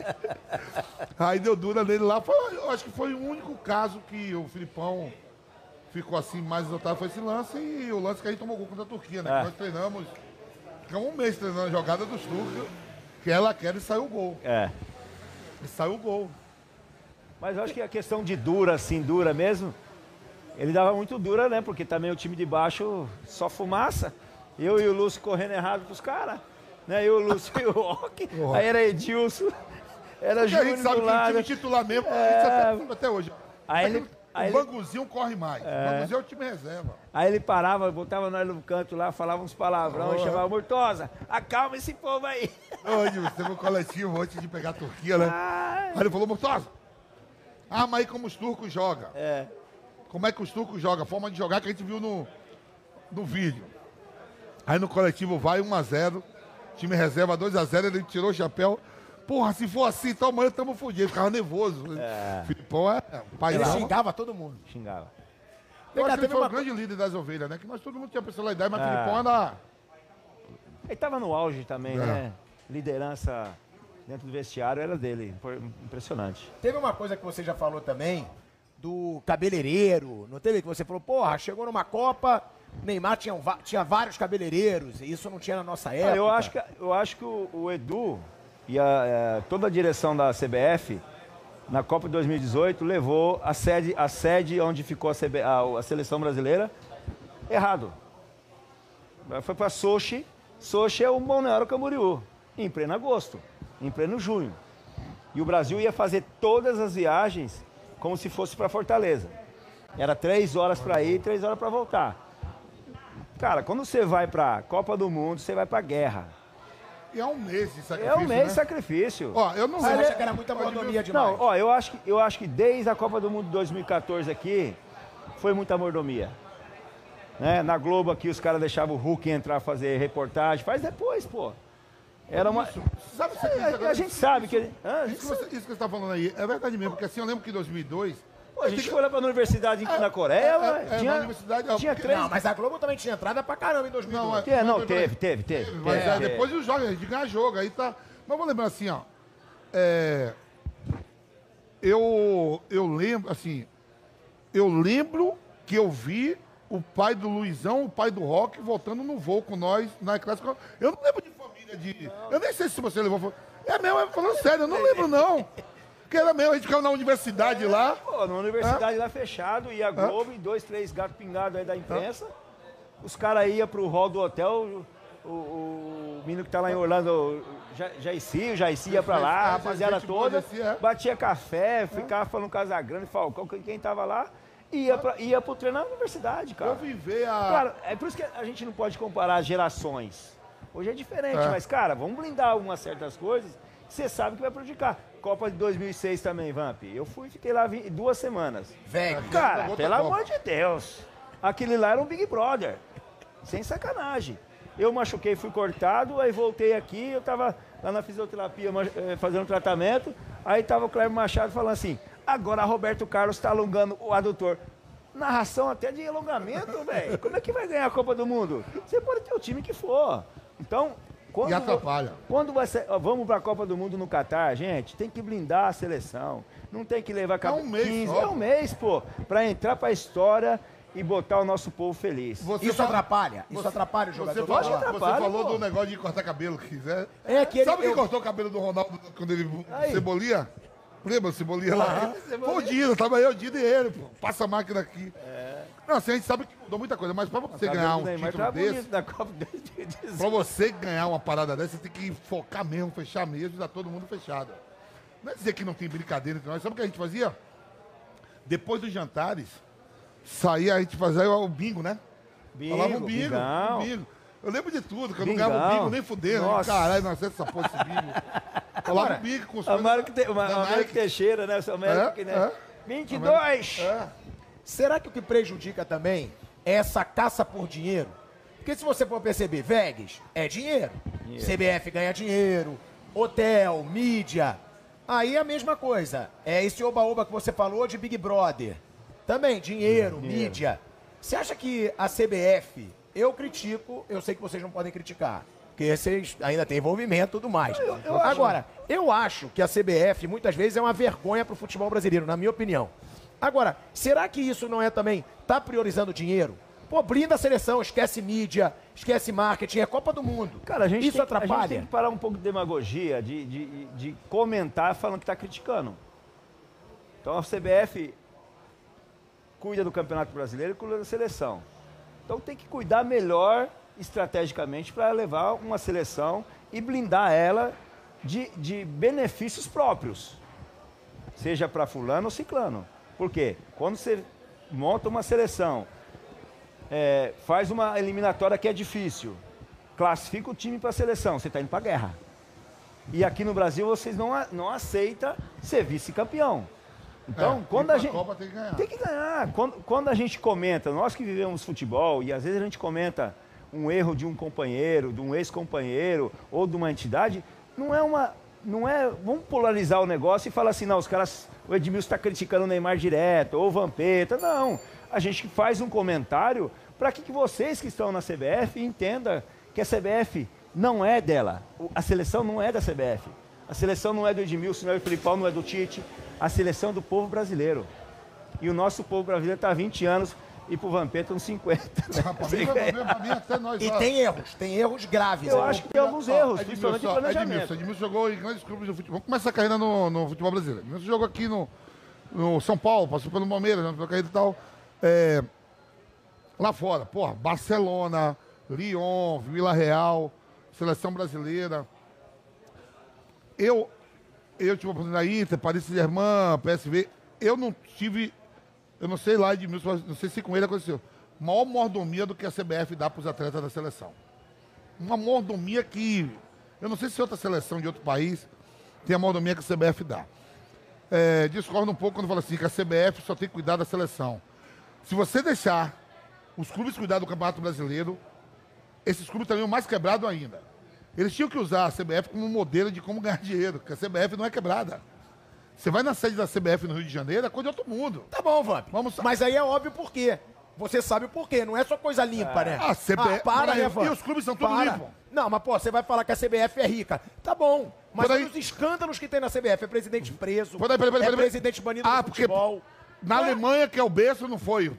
Aí deu dura nele lá. Foi, eu acho que foi o único caso que o Filipão ficou assim mais exaltado foi esse lance e o lance que a gente tomou gol contra a Turquia, né? É. Nós treinamos, ficamos um mês treinando a jogada dos turcos, que ela quer e saiu o gol. É. E saiu o gol. Mas eu acho que a questão de dura, assim, dura mesmo, ele dava muito dura, né? Porque também o time de baixo só fumaça. Eu e o Lúcio correndo errado pros caras. Né? Eu, o Lúcio e o Rock. Aí era Edilson, era Porque a gente Júnior sabe do que o time titular mesmo, a É. gente até, até hoje. Aí ele- aí o ele- Banguzinho corre mais. O Banguzinho é o time reserva. Aí ele parava, botava nós no canto lá, falava uns palavrão e chamava Mortosa, acalma esse povo aí. Hoje, você um coletivo antes de pegar a Turquia, né? Ai. Aí ele falou, Mortosa, arma aí como os turcos jogam. É. Como é que os turcos jogam? A forma de jogar que a gente viu no, no vídeo. Aí no coletivo vai 1 a 0 time reserva 2x0, ele tirou o chapéu. Porra, se for assim, então amanhã estamos fodidos. Ficava nervoso. É. Filipão é pai Ele xingava todo mundo. Xingava. Eu acho que ele teve foi uma o grande líder das ovelhas, né? Que nós todo mundo tinha personalidade, mas É. Filipão era. Ele tava no auge também, É. né? Liderança dentro do vestiário era dele. Foi Impressionante. Teve uma coisa que você já falou também, do cabeleireiro. Não teve que você falou, porra, chegou numa Copa, Neymar tinha, um tinha vários cabeleireiros, e isso não tinha na nossa época. Eu acho que, eu acho que o, o Edu e a, eh, toda a direção da CBF, na Copa de 2018, levou a sede, a sede onde ficou a, CB a- a seleção brasileira errado. Foi para Sochi. Sochi é o Balneário Camboriú, em pleno agosto, em pleno junho. E o Brasil ia fazer todas as viagens como se fosse para Fortaleza. Era três horas para ir e três horas para voltar. Cara, quando você vai para Copa do Mundo, você vai para guerra. E é um mês de É sacrifício. um mês de né? sacrifício. Ó, eu não Você acha que era muita mordomia demais? Não, ó, eu acho, que, eu acho que desde a Copa do Mundo 2014 aqui, foi muita mordomia. Né? Na Globo aqui, os caras deixavam o Hulk entrar fazer reportagem. Faz depois, pô. Era uma... Sabe, você É, a gente sabe que... Isso que, você, isso que você está falando aí é verdade mesmo, porque assim eu lembro que em 2002. Pô, a gente foi lá pra universidade na Coreia, é, ué. é, tinha, na universidade, é, tinha três... Não, mas a Globo também tinha entrada pra caramba em 2002. Não, é- não, teve, teve, teve. Mas teve, é, depois dos jogos, de ganhar jogo, aí tá. Mas vou lembrar assim, ó. É, eu, eu lembro, assim. Eu lembro que eu vi o pai do Luizão, o pai do Rock, voltando no voo com nós na clássica. Eu não lembro de família de. Eu nem sei se você levou. É mesmo, é falando sério, eu não lembro, não. Que era mesmo, a gente ficava na universidade lá. Pô, na universidade lá fechado, ia a Globo e dois, três gatos pingados aí da imprensa. Os caras iam pro hall do hotel, o, o, o menino que tá lá em Orlando, o Ja- Jaici, o Jaici ia pra lá, a É, rapaziada toda, Jaici, é. batia café, ficava falando Casagrande, Falcão, quem, quem tava lá, ia, pra, ia pro treino na universidade, cara. Eu viver a. Claro, é por isso que a gente não pode comparar as gerações. Hoje é diferente, É. mas, cara, vamos blindar algumas certas coisas que você sabe que vai prejudicar. Copa de 2006 também, Vamp. Eu fui e fiquei lá duas semanas. Velho. Cara, pelo Copa. amor de Deus. Aquele lá era um Big Brother. Sem sacanagem. Eu machuquei, fui cortado, aí voltei aqui, eu tava lá na fisioterapia eh, fazendo tratamento, aí tava o Cleber Machado falando assim, agora Roberto Carlos tá alongando o adutor. Narração até de alongamento, velho. Como é que vai ganhar a Copa do Mundo? Você pode ter o time que for. Então, quando E atrapalha. quando ser, ó, vamos para a Copa do Mundo no Catar, gente, tem que blindar a seleção. Não tem que levar É um mês 15, só. é um mês, pô, para entrar para a história e botar o nosso povo feliz. Você Isso fala- atrapalha. Isso atrapalha o Você, jogador. falou, Pode atrapalha, você falou pô. do negócio de cortar cabelo que quiser. É que ele- Sabe quem eu- cortou o cabelo do Ronaldo quando ele Aí. cebolia? Lembra o cebolia lá? Foi o Dino, tava eu, o Dino e ele, pô. Passa a máquina aqui. Não, assim, a gente sabe que mudou muita coisa, mas pra você O cabelo ganhar um Neymar título tá desse, da Copa 2018. pra você ganhar uma parada dessa, você tem que focar mesmo, fechar mesmo e dar todo mundo fechado. Não é dizer que não tem brincadeira entre nós. Sabe o que a gente fazia? Depois dos jantares, saía, a gente fazia o bingo, né? Falava um bingo, um bingo. Eu lembro de tudo, que eu não Bingão. ganhava bingo nem fudendo. Nossa. Caralho, não sei essa porra desse bingo. Falava um bingo com os Te, uma- Américo Nike. Teixeira, né? O Américo, que, né? É, é. 22! É. Será que o que prejudica também é essa caça por dinheiro? Porque se você for perceber, Vegas é dinheiro. CBF ganha dinheiro, hotel, mídia. Aí é a mesma coisa. É esse oba-oba que você falou de Big Brother. Também, dinheiro, mídia. Você acha que a CBF, eu critico, eu sei que vocês não podem criticar. Porque vocês ainda têm envolvimento e tudo mais. Agora, eu acho que a CBF muitas vezes é uma vergonha pro futebol brasileiro, na minha opinião. Agora, será que isso não é também, tá priorizando dinheiro? Pô, blinda a seleção, esquece mídia, esquece marketing, é Copa do Mundo. Cara, a gente, isso tem, que- a atrapalha. gente tem que parar um pouco de demagogia, de, de, de comentar falando que está criticando. Então a CBF cuida do Campeonato Brasileiro e cuida da seleção. Então tem que cuidar melhor estrategicamente para levar uma seleção e blindar ela de, de benefícios próprios. Seja para fulano ou ciclano. Por quê? Quando você monta uma seleção, é, faz uma eliminatória que é difícil, classifica o time para a seleção, você está indo para a guerra. E aqui no Brasil vocês não, não aceitam ser vice-campeão. Então, É, quando a gente. Copa tem que ganhar. Tem que ganhar. Quando, quando a gente comenta, nós que vivemos futebol, e às vezes a gente comenta um erro de um companheiro, de um ex-companheiro ou de uma entidade, não é uma. Não é. Vamos polarizar o negócio e falar assim, não, os caras. O Edmilson está criticando o Neymar direto, ou o Vampeta. Não. A gente faz um comentário para que, que vocês que estão na CBF entendam que a CBF não é dela. A seleção não é da CBF. A seleção não é do Edmilson, não é do Filipão, não é do Tite. A seleção é do povo brasileiro. E o nosso povo brasileiro está há 20 anos e pro Vampeta uns 50. Ah, pra, mim, pra, mim, mim, até nós. E ó. tem erros, tem erros graves. Eu aí. acho que tem alguns Ó, erros, principalmente de ó, planejamento. Edmilson, Edmilson jogou em grandes clubes do futebol. Vamos começar a carreira no, no futebol brasileiro. Edmilson jogou aqui no, no São Paulo, passou pelo Palmeiras, né, pela carreira e tal. É, lá fora, porra, Barcelona, Lyon, Vila Real, seleção brasileira. Eu, eu tive a oportunidade da Inter, Paris Saint-Germain, PSV. Eu não tive, eu não sei lá, Edmilson, não sei se com ele aconteceu, maior mordomia do que a CBF dá para os atletas da seleção uma mordomia que. Eu não sei se outra seleção de outro país tem a mordomia que a CBF dá. É, discordo um pouco quando fala assim que a CBF só tem que cuidar da seleção. Se você deixar os clubes cuidar do Campeonato Brasileiro, esses clubes estariam mais quebrados ainda. Eles tinham que usar a CBF como modelo de como ganhar dinheiro, porque a CBF não é quebrada. Você vai na sede da CBF no Rio de Janeiro, é coisa de outro mundo. Tá bom, Vamp. Vamos- Mas aí é óbvio por quê. Você sabe o porquê, não é só coisa limpa, né? Ah, CBF para, Mas né, e os clubes são tudo Para. limpos. Não, mas pô, você vai falar que a CBF é rica. Tá bom, mas olha os escândalos que tem na CBF. É presidente preso, Peraí, peraí, peraí, é presidente banido Ah, do porque futebol. Na Ué, Alemanha, que é o berço, não foi.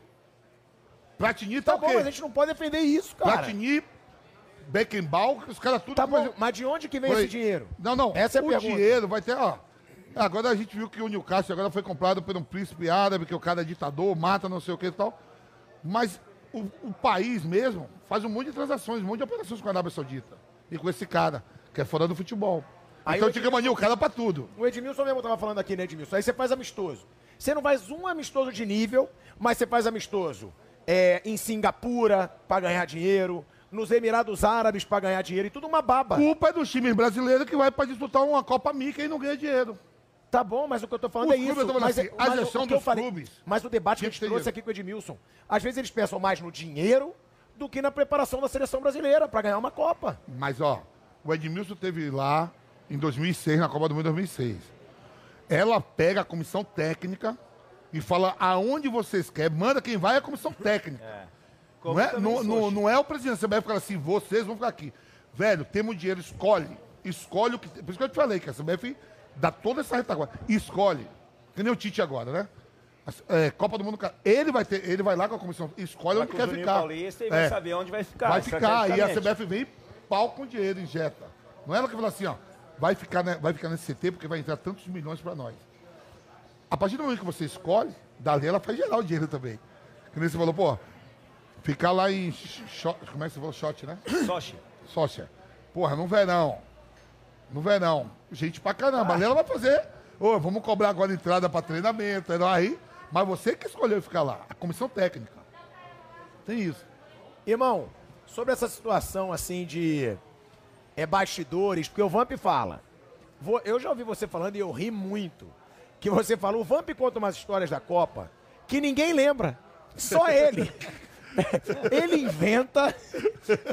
Platini tá, Tá o bom, quê? mas a gente não pode defender isso, cara. Platini, Beckenbauer, os caras tudo... Tá bom, mas- de onde que vem aí. esse dinheiro? Não, não. Essa é a o pergunta. dinheiro vai ter, ó. Agora a gente viu que o Newcastle agora foi comprado por um príncipe árabe, que o cara é ditador, mata não sei o que e tal. Mas o, o país mesmo faz um monte de transações, um monte de operações com a Arábia Saudita. E com esse cara, que é fora do futebol. Aí então o tinha que o cara pra tudo. O Edmilson mesmo tava falando aqui, né, Edmilson? Aí você faz amistoso. Você não faz um amistoso de nível, mas você faz amistoso é, em Singapura pra ganhar dinheiro, nos Emirados Árabes pra ganhar dinheiro e tudo uma baba. Culpa é dos times brasileiros que vai pra disputar uma Copa Mickey e não ganha dinheiro. Tá bom, mas o que eu tô falando Os é isso. mas, assim, é- a mas o- gestão o que eu dos falei- clubes Mas o debate que a gente trouxe dinheiro. aqui com o Edmilson, às vezes eles pensam mais no dinheiro do que na preparação da seleção brasileira pra ganhar uma Copa. Mas, ó, o Edmilson teve lá em 2006, na Copa do Mundo 2006. Ela pega a comissão técnica e fala aonde vocês querem, manda quem vai é a comissão técnica. Não é, não, não- não é o presidente da CBF que fala assim, vocês vão ficar aqui. Velho, temos dinheiro, escolhe. Escolhe o que. Por isso que eu te falei, que a CBF dá toda essa retaguarda. Escolhe. Que nem o Tite agora, né? É, Copa do Mundo. Ele vai, ter, ele vai lá com a comissão, escolhe Vai onde quer ficar. Paulista e vai É. saber onde vai ficar. Vai ficar. E a. CBF vem pau com dinheiro, injeta. Não é ela que fala assim, ó, vai ficar, né, vai ficar nesse CT porque vai entrar tantos milhões para nós. A partir do momento que você escolhe, dali ela faz gerar o dinheiro também. Que nem você falou, pô, ficar lá em. como é que você falou? Shot, né? Sochi. Sócia. Porra, no verão. No verão. Gente pra caramba. Ali ela vai fazer. Ô, vamos cobrar agora entrada pra treinamento. Aí, mas você que escolheu ficar lá. A comissão técnica. Tem isso. Irmão, sobre essa situação assim de é, bastidores, porque o Vamp fala. Vou- eu já ouvi você falando e eu ri muito. Que você falou, o Vamp conta umas histórias da Copa que ninguém lembra. Só ele. ele inventa,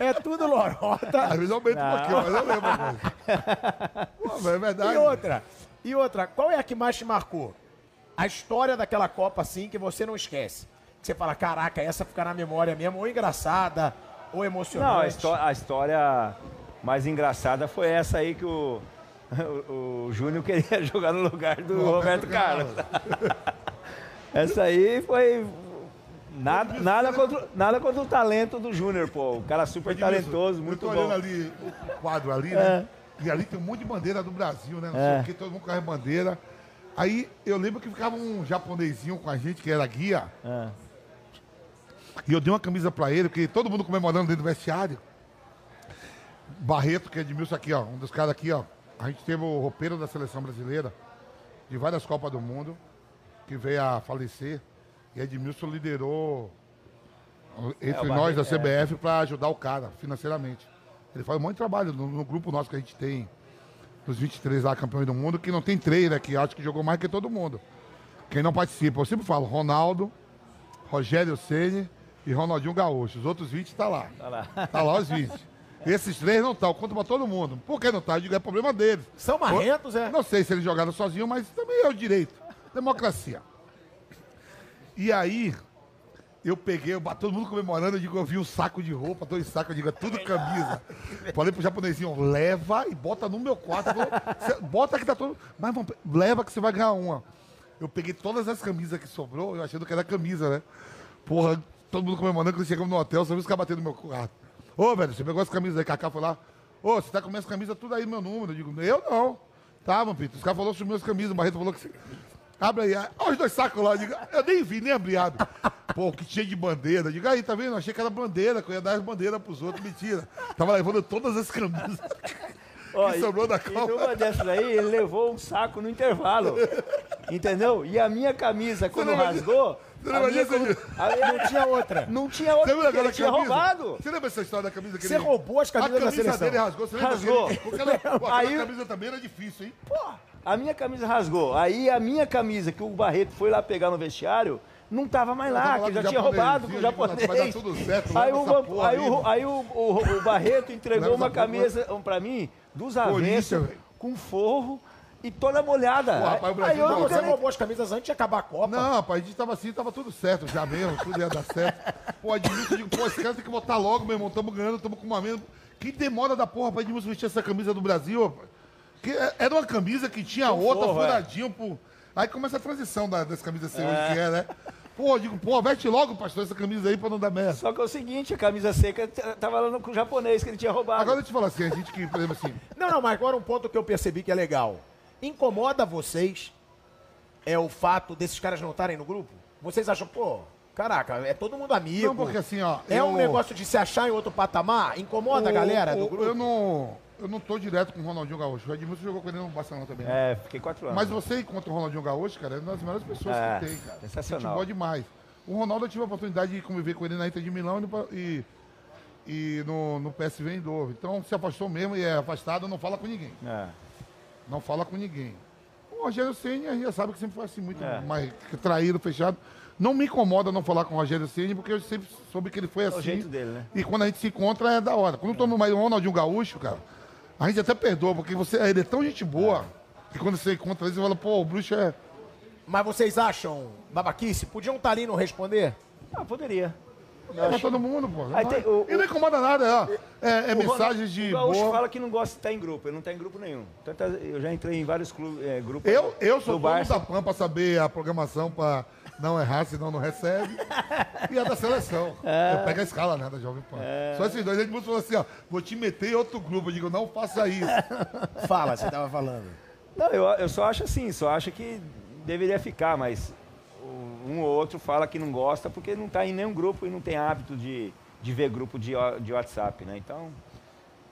é tudo lorota. Às vezes aumenta um pouquinho, mas eu lembro. Pô, mas é verdade. E outra, e outra, qual é a que mais te marcou? A história daquela Copa, assim, que você não esquece. Que você fala, caraca, essa fica na memória mesmo, ou engraçada, ou emocionante. Não, a, histó- a história mais engraçada foi essa aí que o, o, o Júnior queria jogar no lugar do Roberto, Carlos. essa aí foi. Nada, nada, contra, nada contra o talento do Júnior, pô. O cara super talentoso, muito eu tô bom. olhando ali o quadro ali, né? E ali tem um monte de bandeira do Brasil, né? Não sei o que, todo mundo carrega bandeira. Aí eu lembro que ficava um japonesinho com a gente, que era guia. É. E eu dei uma camisa pra ele, porque todo mundo comemorando dentro do vestiário. Barreto, que é Edmilson aqui, ó. Um dos caras aqui, ó. A gente teve o roupeiro da seleção brasileira, de várias Copas do Mundo, que veio a falecer. E Edmilson liderou entre o nós da Barreto, é. CBF para ajudar o cara financeiramente. Ele faz um monte de trabalho no, no grupo nosso que a gente tem, dos 23 lá campeões do mundo, que não tem três, né? Que acho que jogou mais que todo mundo. Quem não participa, eu sempre falo, Ronaldo, Rogério Ceni e Ronaldinho Gaúcho. Os outros 20 tá lá. Tá lá. Tá lá os 20. Esses três não estão, conta pra todo mundo. Por que não tá? Eu digo, é problema deles. São marrentos, é? Não sei se eles jogaram sozinhos, mas também é o direito. Democracia. E aí, eu peguei, eu, todo mundo comemorando, eu digo, eu vi um saco de roupa, dois sacos, eu digo, é tudo camisa. Falei pro japonesinho, leva e bota no meu quarto. Falou, "Cê- bota que tá todo. Mas vamos, leva que você vai ganhar uma. Eu peguei todas as camisas que sobrou, eu achando que era camisa, né? Porra, todo mundo comemorando quando chegamos no hotel, só vi os caras batendo no meu quarto. Ô, velho, você pegou as camisas aí, Cacá foi lá. Ô, você tá com minhas camisas tudo aí, meu número. Eu digo, eu não. Tá, Vampito. Os caras falaram sumiu as camisas, o Barreto falou que. Abre aí. Olha os dois sacos lá. Eu, digo, eu nem vi, nem abri. Abre. Pô, que tinha de bandeira. Eu digo, aí, tá vendo? Achei que era bandeira, que eu ia dar as bandeiras pros outros. Mentira. Tava levando todas as camisas. Ó, que e- sobrou da E Copa. numa dessas aí, ele levou um saco no intervalo. Entendeu? E a minha camisa, quando rasgou. Você lembra disso, Não tinha outra. Não tinha outra, Você lembra tinha camisa? roubado. Você lembra essa história da camisa que Você ele... roubou as camisas a da camisa seleção. dele rasgou. Você lembra Rasgou. dele? Porque ela, pô, Aí- camisa também era difícil, hein? A minha camisa rasgou. Aí a minha camisa, que o Barreto foi lá pegar no vestiário, não tava mais lá, tava lá que já tinha roubado com o japonês. vai dar tudo certo, aí o, porra aí aí, o, aí o, o- o Barreto entregou uma camisa pra mim, dos velho. com forro e toda molhada. Pô, rapaz, o aí Brasil eu não, Você quero roubou as camisas antes de acabar a Copa. Não, rapaz, a gente tava assim, tava tudo certo já mesmo, tudo ia dar certo. Pô, eu digo, pô, esse cara tem que botar logo, meu irmão, tamo ganhando, tamo com uma mesmo. Que demora da porra pra Edmilson vestir essa camisa do Brasil, rapaz. Que é- era uma camisa que tinha outra, forro, é. furadinho, pô. Aí começa a transição da, das camisas ser hoje que é, né? Pô, eu digo, pô, veste logo, pastor, essa camisa aí pra não dar merda. Só que é o seguinte, a camisa seca tava lá no, com o japonês que ele tinha roubado. Agora eu te falo assim, a gente que, por exemplo, assim, Não, não, mas agora um ponto que eu percebi que é legal. Incomoda vocês é o fato desses caras não estarem no grupo? Vocês acham, pô, caraca, é todo mundo amigo. Não, porque assim, ó, É um eu- negócio de se achar em outro patamar? Incomoda a o- galera o- do grupo? Eu não, eu não tô direto com o Ronaldinho Gaúcho. O Edmilson jogou com ele no Barcelona também. né? É, fiquei quatro anos. Mas você encontra o Ronaldinho Gaúcho, cara, é uma das melhores pessoas É, que tem, cara. sensacional. Futebol demais. O Ronaldo eu tive a oportunidade de conviver com ele na Inter de Milão e, no- e, e no, no PSV em Dover. Então se afastou mesmo e é afastado, não fala com ninguém. É. Não fala com ninguém. O Rogério Senna já sabe que sempre foi assim, muito É. mais traído, fechado. Não me incomoda não falar com o Rogério Senna, porque eu sempre soube que ele foi assim. jeito dele, né? E quando a gente se encontra é da hora. Quando eu no meio do Ronaldinho Gaúcho, cara, a gente até perdoa, porque você, ele é tão gente boa que quando você encontra ele, você fala, pô, o bruxo é. Mas vocês acham, babaquice, podiam estar ali e não responder? Ah, poderia. É pra todo mundo, pô. Aí tem o- e não incomoda nada, é, ó. é, é O mensagens de O Gaúcho boa. fala que não gosta de estar em grupo, ele não está em grupo nenhum. Tanto eu já entrei em vários clubes, é, grupos. Eu, eu sou do dono da PAN pra saber a programação pra não errar, senão não recebe. e a da seleção. Eu pego a escala, né, da Jovem Pan. Só esses dois. Ele falou assim, ó, vou te meter em outro grupo. Eu digo, não faça isso. Fala, você tava falando. Não, eu, eu só acho assim, só acho que deveria ficar, mas o- um ou outro fala que não gosta porque não está em nenhum grupo e não tem hábito de, de ver grupo de, de WhatsApp, né? Então,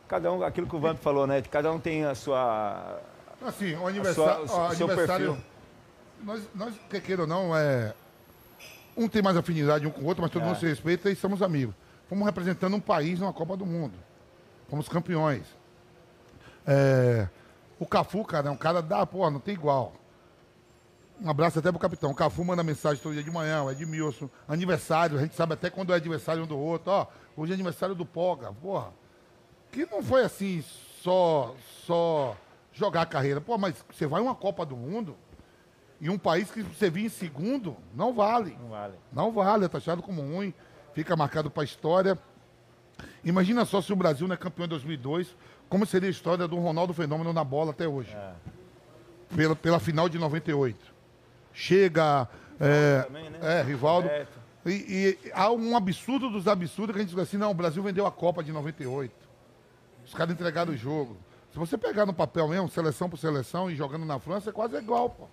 cada um, aquilo que o Vamp falou, né? Cada um tem a sua. Assim, o A aniversário. sua- ó, seu aniversário perfil. Nós, nós, quer queira ou não, é. Um tem mais afinidade um com o outro, mas todo É. mundo se respeita e somos amigos. Fomos representando um país numa Copa do Mundo. Fomos campeões. É, o Cafu, cara, é um cara da, porra, não tem igual. Um abraço até pro capitão. O Cafu manda mensagem todo dia de manhã, o Edmilson. Aniversário, a gente sabe até quando é aniversário um do outro. Ó, hoje é aniversário do Poga, porra. Que não foi assim, só, só jogar a carreira. Pô, mas você vai uma Copa do Mundo e um país que você vir em segundo, não vale. Não vale. Não vale, é taxado como ruim, fica marcado para a história. Imagina só se o Brasil não é campeão em 2002, como seria a história do Ronaldo Fenômeno na bola até hoje. Pela, pela final de 98. Chega. É, também, né? é Rivaldo. E, e há um absurdo dos absurdos que a gente diz assim: não, o Brasil vendeu a Copa de 98. Os caras entregaram o jogo. Se você pegar no papel mesmo, seleção por seleção e jogando na França, é quase igual, pô.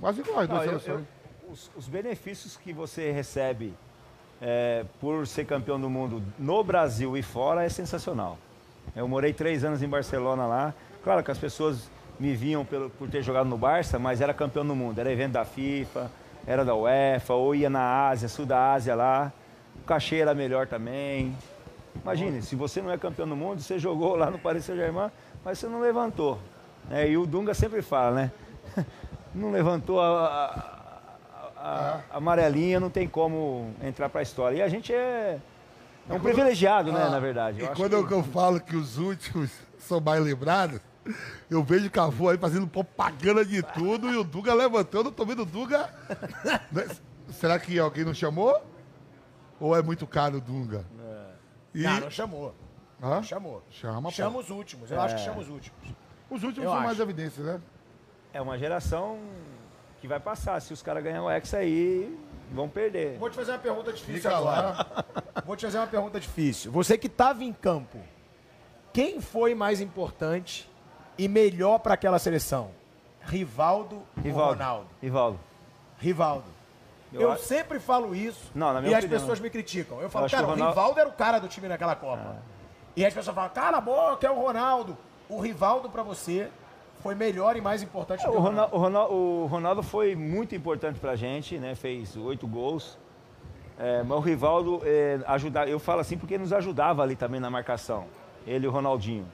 Quase igual as duas seleções. os, os benefícios que você recebe é, por ser campeão do mundo no Brasil e fora é sensacional. Eu morei três anos em Barcelona lá. Claro que as pessoas me viam pelo- por ter jogado no Barça, mas era campeão do mundo. Era evento da FIFA, era da UEFA, ou ia na Ásia, sul da Ásia lá. O cachê era melhor também. Imagine, se você não é campeão do mundo, você jogou lá no Paris Saint-Germain, mas você não levantou. né? E o Dunga sempre fala, né? Não levantou a, a- a, a amarelinha não tem como entrar para a história. E a gente é, é um privilegiado, né, na verdade. E Eu acho quando eu, que- eu falo que os últimos são mais lembrados, eu vejo o Cafu aí fazendo propaganda de tudo e o Duga levantando, eu tô vendo o Duga. Né? Será que alguém não chamou? Ou é muito caro o Dunga? E... Não, não chamou. Hã? Chamou. Chama. Chama os últimos. Eu acho que chama os últimos. Os últimos Eu são acho. mais evidências, né? É uma geração que vai passar. Se os caras ganhar o Hexa aí, vão perder. Vou te fazer uma pergunta difícil Fica agora. lá. Vou te fazer uma pergunta difícil. Você que estava em campo, quem foi mais importante e melhor para aquela seleção? Rivaldo, ou Rivaldo. Ronaldo? Rivaldo. Rivaldo. Eu Eu, acho- sempre falo isso Não, na e minha as opinião. pessoas me criticam. Eu falo, acho cara, que o Ronaldo- Rivaldo era o cara do time naquela Copa. E as pessoas falam, cala a boca, é o Ronaldo. O Rivaldo para você foi melhor e mais importante É, o, Ronaldo, o, Ronaldo, o Ronaldo foi muito importante pra gente, né? Fez oito gols. É, mas o Rivaldo é, eu falo assim porque nos ajudava ali também na marcação. Ele e o Ronaldinho.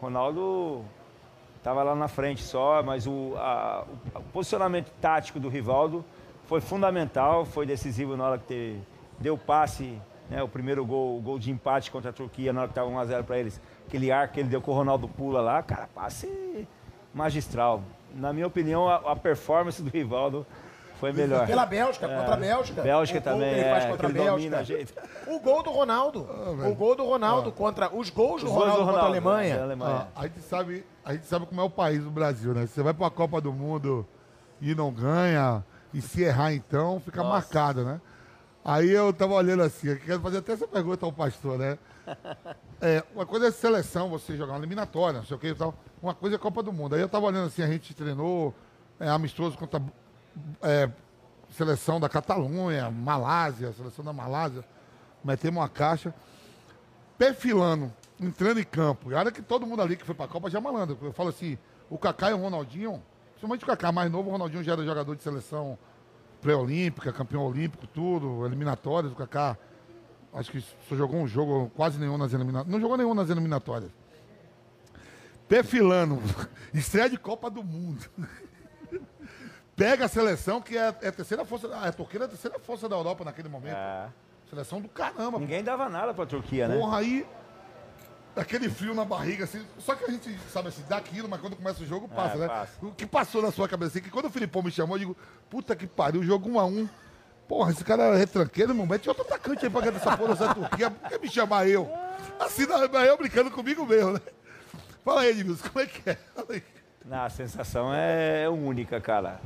O Ronaldo estava lá na frente só, mas o, a- o posicionamento tático do Rivaldo foi fundamental, foi decisivo na hora que te- deu passe, né, o primeiro gol, o gol de empate contra a Turquia, na hora que estava 1x0 para eles. Aquele ar que ele deu com o Ronaldo pula lá, cara, passe magistral. Na minha opinião, a, a performance do Rivaldo foi melhor. Pela Bélgica, contra a Bélgica. É. Bélgica O gol também, que ele faz é, contra a que ele domina, Bélgica. O gol do Ronaldo. o gol do Ronaldo contra. Os gols do Os gols Ronaldo, do contra a Ronaldo, Alemanha. né, da Alemanha. Ah, a, gente sabe, a gente sabe como é o país do Brasil, né? Você vai pra Copa do Mundo e não ganha, e se errar então, fica marcado, né? Aí eu tava olhando assim, eu quero fazer até essa pergunta ao pastor, né? É, uma coisa é seleção, você jogar uma eliminatória, não sei o que e tal. Uma coisa é Copa do Mundo. Aí eu tava olhando assim, a gente treinou é, amistoso contra é, seleção da Catalunha, Malásia, seleção da Malásia. Metemos uma caixa perfilando, entrando em campo. E a hora que todo mundo ali que foi pra Copa já é malandro. Eu falo assim, o Kaká e o Ronaldinho, principalmente o Kaká mais novo, o Ronaldinho já era jogador de seleção pré-olímpica, campeão olímpico, tudo, eliminatórias, o Kaká acho que só jogou um jogo, quase nenhum nas eliminatórias. Não jogou nenhum nas eliminatórias. Perfilando, estreia de Copa do Mundo. Pega a seleção, que é, é a terceira força, a Turquia é a terceira força da Europa naquele momento. É. Seleção do caramba. Ninguém dava nada pra Turquia, né? Porra, aí, aquele frio na barriga, assim. Só que a gente sabe assim, dá aquilo, mas quando começa o jogo, passa, É, né? passa. O que passou na sua cabeça, assim, que quando o Filipão me chamou, eu digo, puta que pariu, jogo 1 a 1 Porra, esse cara é retranqueiro, irmão. Mete outro atacante aí pra ganhar dessa porra dessa Turquia. Por que me chamar eu? Assim, eu brincando comigo mesmo, né? Fala aí, Edmilson, como é que é? Não, a sensação é única, cara.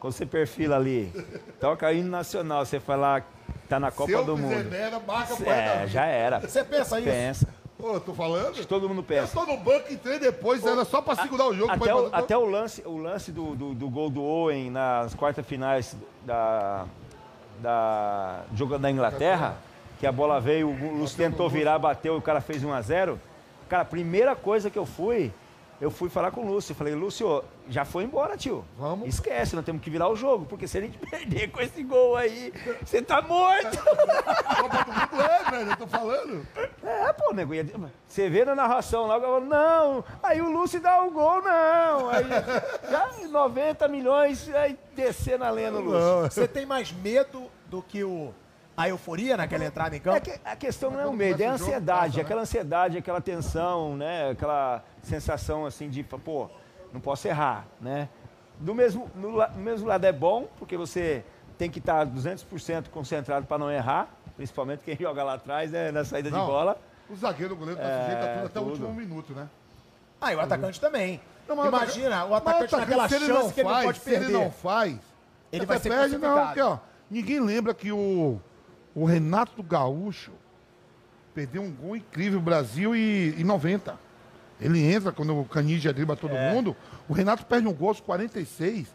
Quando você perfila ali, toca hino nacional, você fala tá na Copa eu do Mundo. marca É, já era. Você pensa isso? Pensa. Pô, eu tô falando? Todo mundo Eu pensa. tô no banco, entrei depois, era só pra segurar o jogo. Até o, até o lance, o lance do, do, do gol do Owen nas quartas finais da, da da Inglaterra, que a bola veio, o Lúcio tentou virar, bateu e o cara fez 1 a 0 Cara, a primeira coisa que eu fui, eu fui falar com o Lúcio. Falei, Lúcio, já foi embora, tio. Vamos. Esquece, nós temos que virar o jogo, porque se a gente perder com esse gol aí, você tá morto. É, velho, eu tô falando. É, pô, nego, ia- você vê na narração lá, o cara fala, não, aí o Lúcio dá o gol, não. Aí já 90 milhões, aí descer na lenda, Lúcio. Você tem mais medo do que o, a euforia naquela entrada em campo? É que a questão não é o medo, é a o ansiedade, passa, né? aquela ansiedade, aquela tensão, né? Aquela sensação assim de, pô, não posso errar, né? Do mesmo, no, no mesmo lado é bom, porque você tem que estar 200% concentrado para não errar, principalmente quem joga lá atrás, né? Na saída de Não, bola. O zagueiro, o goleiro, tá É, sujeito a tudo até o tudo. último minuto, né? Ah, e o atacante também. Não, mas Imagina, o atacante naquela se ele chance não que ele não faz, pode se ele perder. não faz, Ele vai ser perde, não, porque, ó, ninguém lembra que o, o Renato Gaúcho perdeu um gol incrível no Brasil e, em 90. Ele entra quando o Canija dribla todo É. mundo. O Renato perde um gol aos 46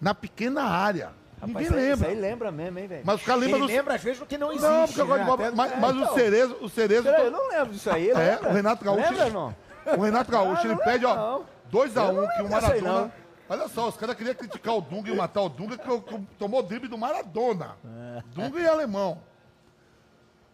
na pequena área. Rapaz, ninguém isso aí- lembra. Isso aí lembra mesmo, hein, velho? Mas os caras Ele lembram do... lembra às vezes do que não existe. Não, porque eu gosto né? Até- Mas, é, mas então. o Cerezo, o Cerezo... Eu não lembro disso aí. É, lembra? o Renato Gaúcho. Lembra, irmão? O Renato Gaúcho, ele não pede, lembro, ó, não. 2x1 Eu não que o Maradona. não. Olha só, os caras queriam criticar o Dunga e matar o Dunga, que, que tomou drible do Maradona. Dunga e alemão.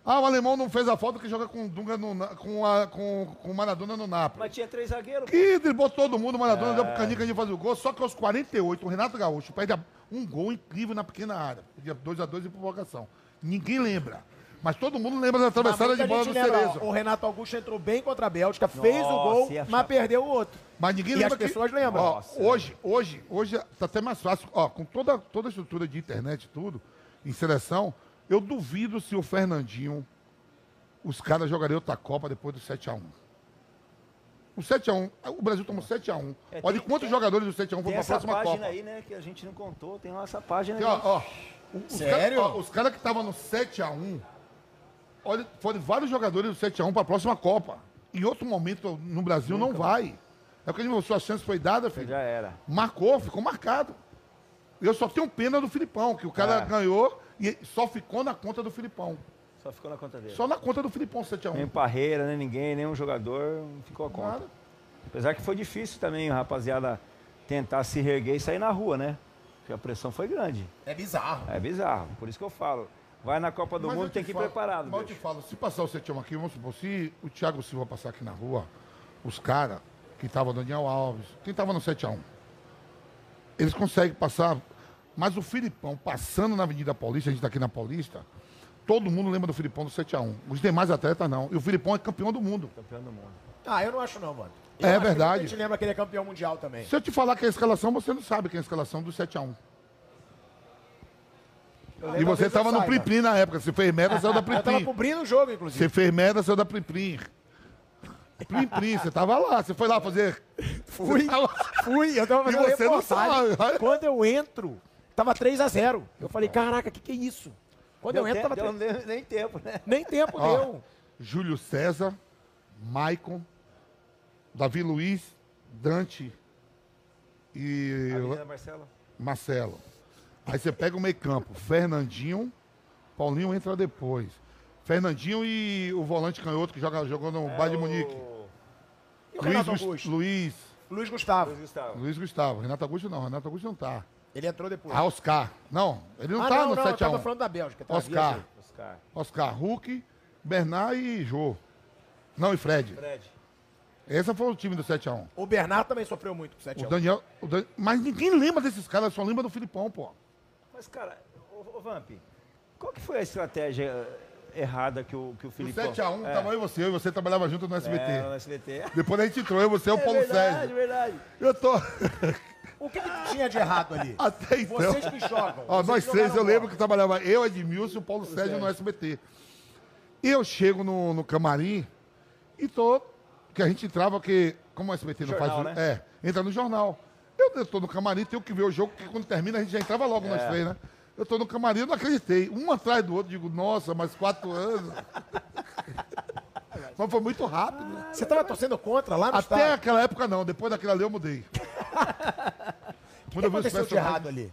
Ah, o alemão não fez a falta que joga com o Dunga no, com, a, com, com o Maradona no Napoli. Mas tinha três zagueiros. Que driblou todo mundo, o Maradona deu pro Canica de fazer o gol, só que aos 48, o Renato Gaúcho perde um gol incrível na pequena área. 2x2 em provocação. Ninguém lembra. Mas todo mundo lembra da atravessada de bola do lembra, Cerezo. ó, O Renato Augusto entrou bem contra a Bélgica, fez o Nossa, gol, mas perdeu o outro. Mas ninguém E lembra as pessoas lembram. Ó, Nossa, hoje, hoje, hoje tá até mais fácil. Ó, com toda, toda a estrutura de internet e tudo, em seleção, eu duvido se o Fernandinho, os caras jogariam outra Copa depois do 7x1. O 7x1, o Brasil tomou 7x1. É, Olha tem- quantos tem- jogadores do 7x1 Tem foram pra essa próxima página Copa. aí, né, que a gente não contou. Tem essa página Aqui, aí. ó, ó, os Sério? cara- ó, os caras que estavam no 7x1, olha, foram vários jogadores do 7x1 para a próxima Copa. Em outro momento no Brasil não vai. É porque a sua chance foi dada, filho. Já era. Marcou, ficou marcado. Eu só tenho pena do Filipão, que o cara É. ganhou e só ficou na conta do Filipão. Só ficou na conta dele. Só na conta do Filipão 7x1. Nem Parreira, nem ninguém, nenhum jogador ficou a conta. Nada. Apesar que foi difícil também, rapaziada, tentar se reerguer e sair na rua, né? Porque a pressão foi grande. É bizarro. É bizarro. Por isso que eu falo. Vai na Copa do Mas Mundo, te tem que ir falo- preparado. Mas eu te bicho. falo, se passar o 7x1 aqui, vamos supor, se o Thiago Silva passar aqui na rua, os caras que estavam Daniel Alves, quem estava no 7x1, eles conseguem passar. Mas o Filipão passando na Avenida Paulista, a gente está aqui na Paulista, todo mundo lembra do Filipão do 7x1. Os demais atletas não. E o Filipão é campeão do mundo. Campeão do mundo. Ah, eu não acho não, mano. É Eu que verdade. A gente lembra que ele é campeão mundial também. Se eu te falar que é a escalação, você não sabe quem é a escalação do 7x1. Eu E você estava no. Plim-Plim na época. Você fez merda, saiu da Eu tava cobrindo o jogo, inclusive. Você fez merda, saiu da Plim-Plim. Plim-Plim, você tava lá. Você foi lá fazer... Fui, fui, eu tava E fazendo você não sabe. Quando eu entro, tava 3x0. Eu falei, caraca, o que, que é isso? Quando eu Deu entro, tempo, tava deu 3 nem, nem tempo, né? Nem tempo Ó, deu. Júlio César, Maicon, Davi Luiz, Dante e Marcelo. Marcelo. Aí você pega o meio campo, Fernandinho, Paulinho entra depois. Fernandinho e o volante canhoto que joga, jogou no É Bayern de Munique. E o Luiz, Augusto? Luiz, Luiz Gustavo. Luiz Gustavo. Luiz Gustavo. Renato Augusto não, Renato Augusto não tá. Ele entrou depois. Ah, Oscar. Não, ele não ah, tá não, no não, eu tava 7x1. falando da Bélgica. tá? Oscar. Oscar. Oscar, Hulk, Bernard e Jô. Não, e Fred. Fred. Esse foi o time do 7x1. O Bernardo também sofreu muito com o O 7x1. Daniel, o Dan- Mas ninguém lembra desses caras, só lembra do Filipão, pô. Mas, cara, ô, ô Vamp, qual que foi a estratégia eh, errada que o, que o No Felipe... 7x1 tava eu e você, eu e você trabalhava junto no SBT. É, no SBT. Depois a gente entrou, eu, você e o É Paulo verdade, Sérgio. verdade. Eu tô. O que, que tinha de errado ali? Até então. Vocês que jogam. Ó, vocês nós três, eu lembro bola. que trabalhava eu, Edmilson e o Paulo Sérgio no SBT. E eu chego no, no camarim e tô. Que a gente entrava, que. Como o SBT não Jornal, faz. né? É, entra no jornal. Eu, eu tô no camarim, tenho que ver o jogo, porque quando termina a gente já entrava logo nós três, né? Eu tô no camarim, eu não acreditei. Um atrás do outro, digo, nossa, mais quatro anos. Mas foi muito rápido. Você tava torcendo contra lá no Até estádio? aquela época não, depois daquela ali eu mudei. O que, aconteceu de errado ali?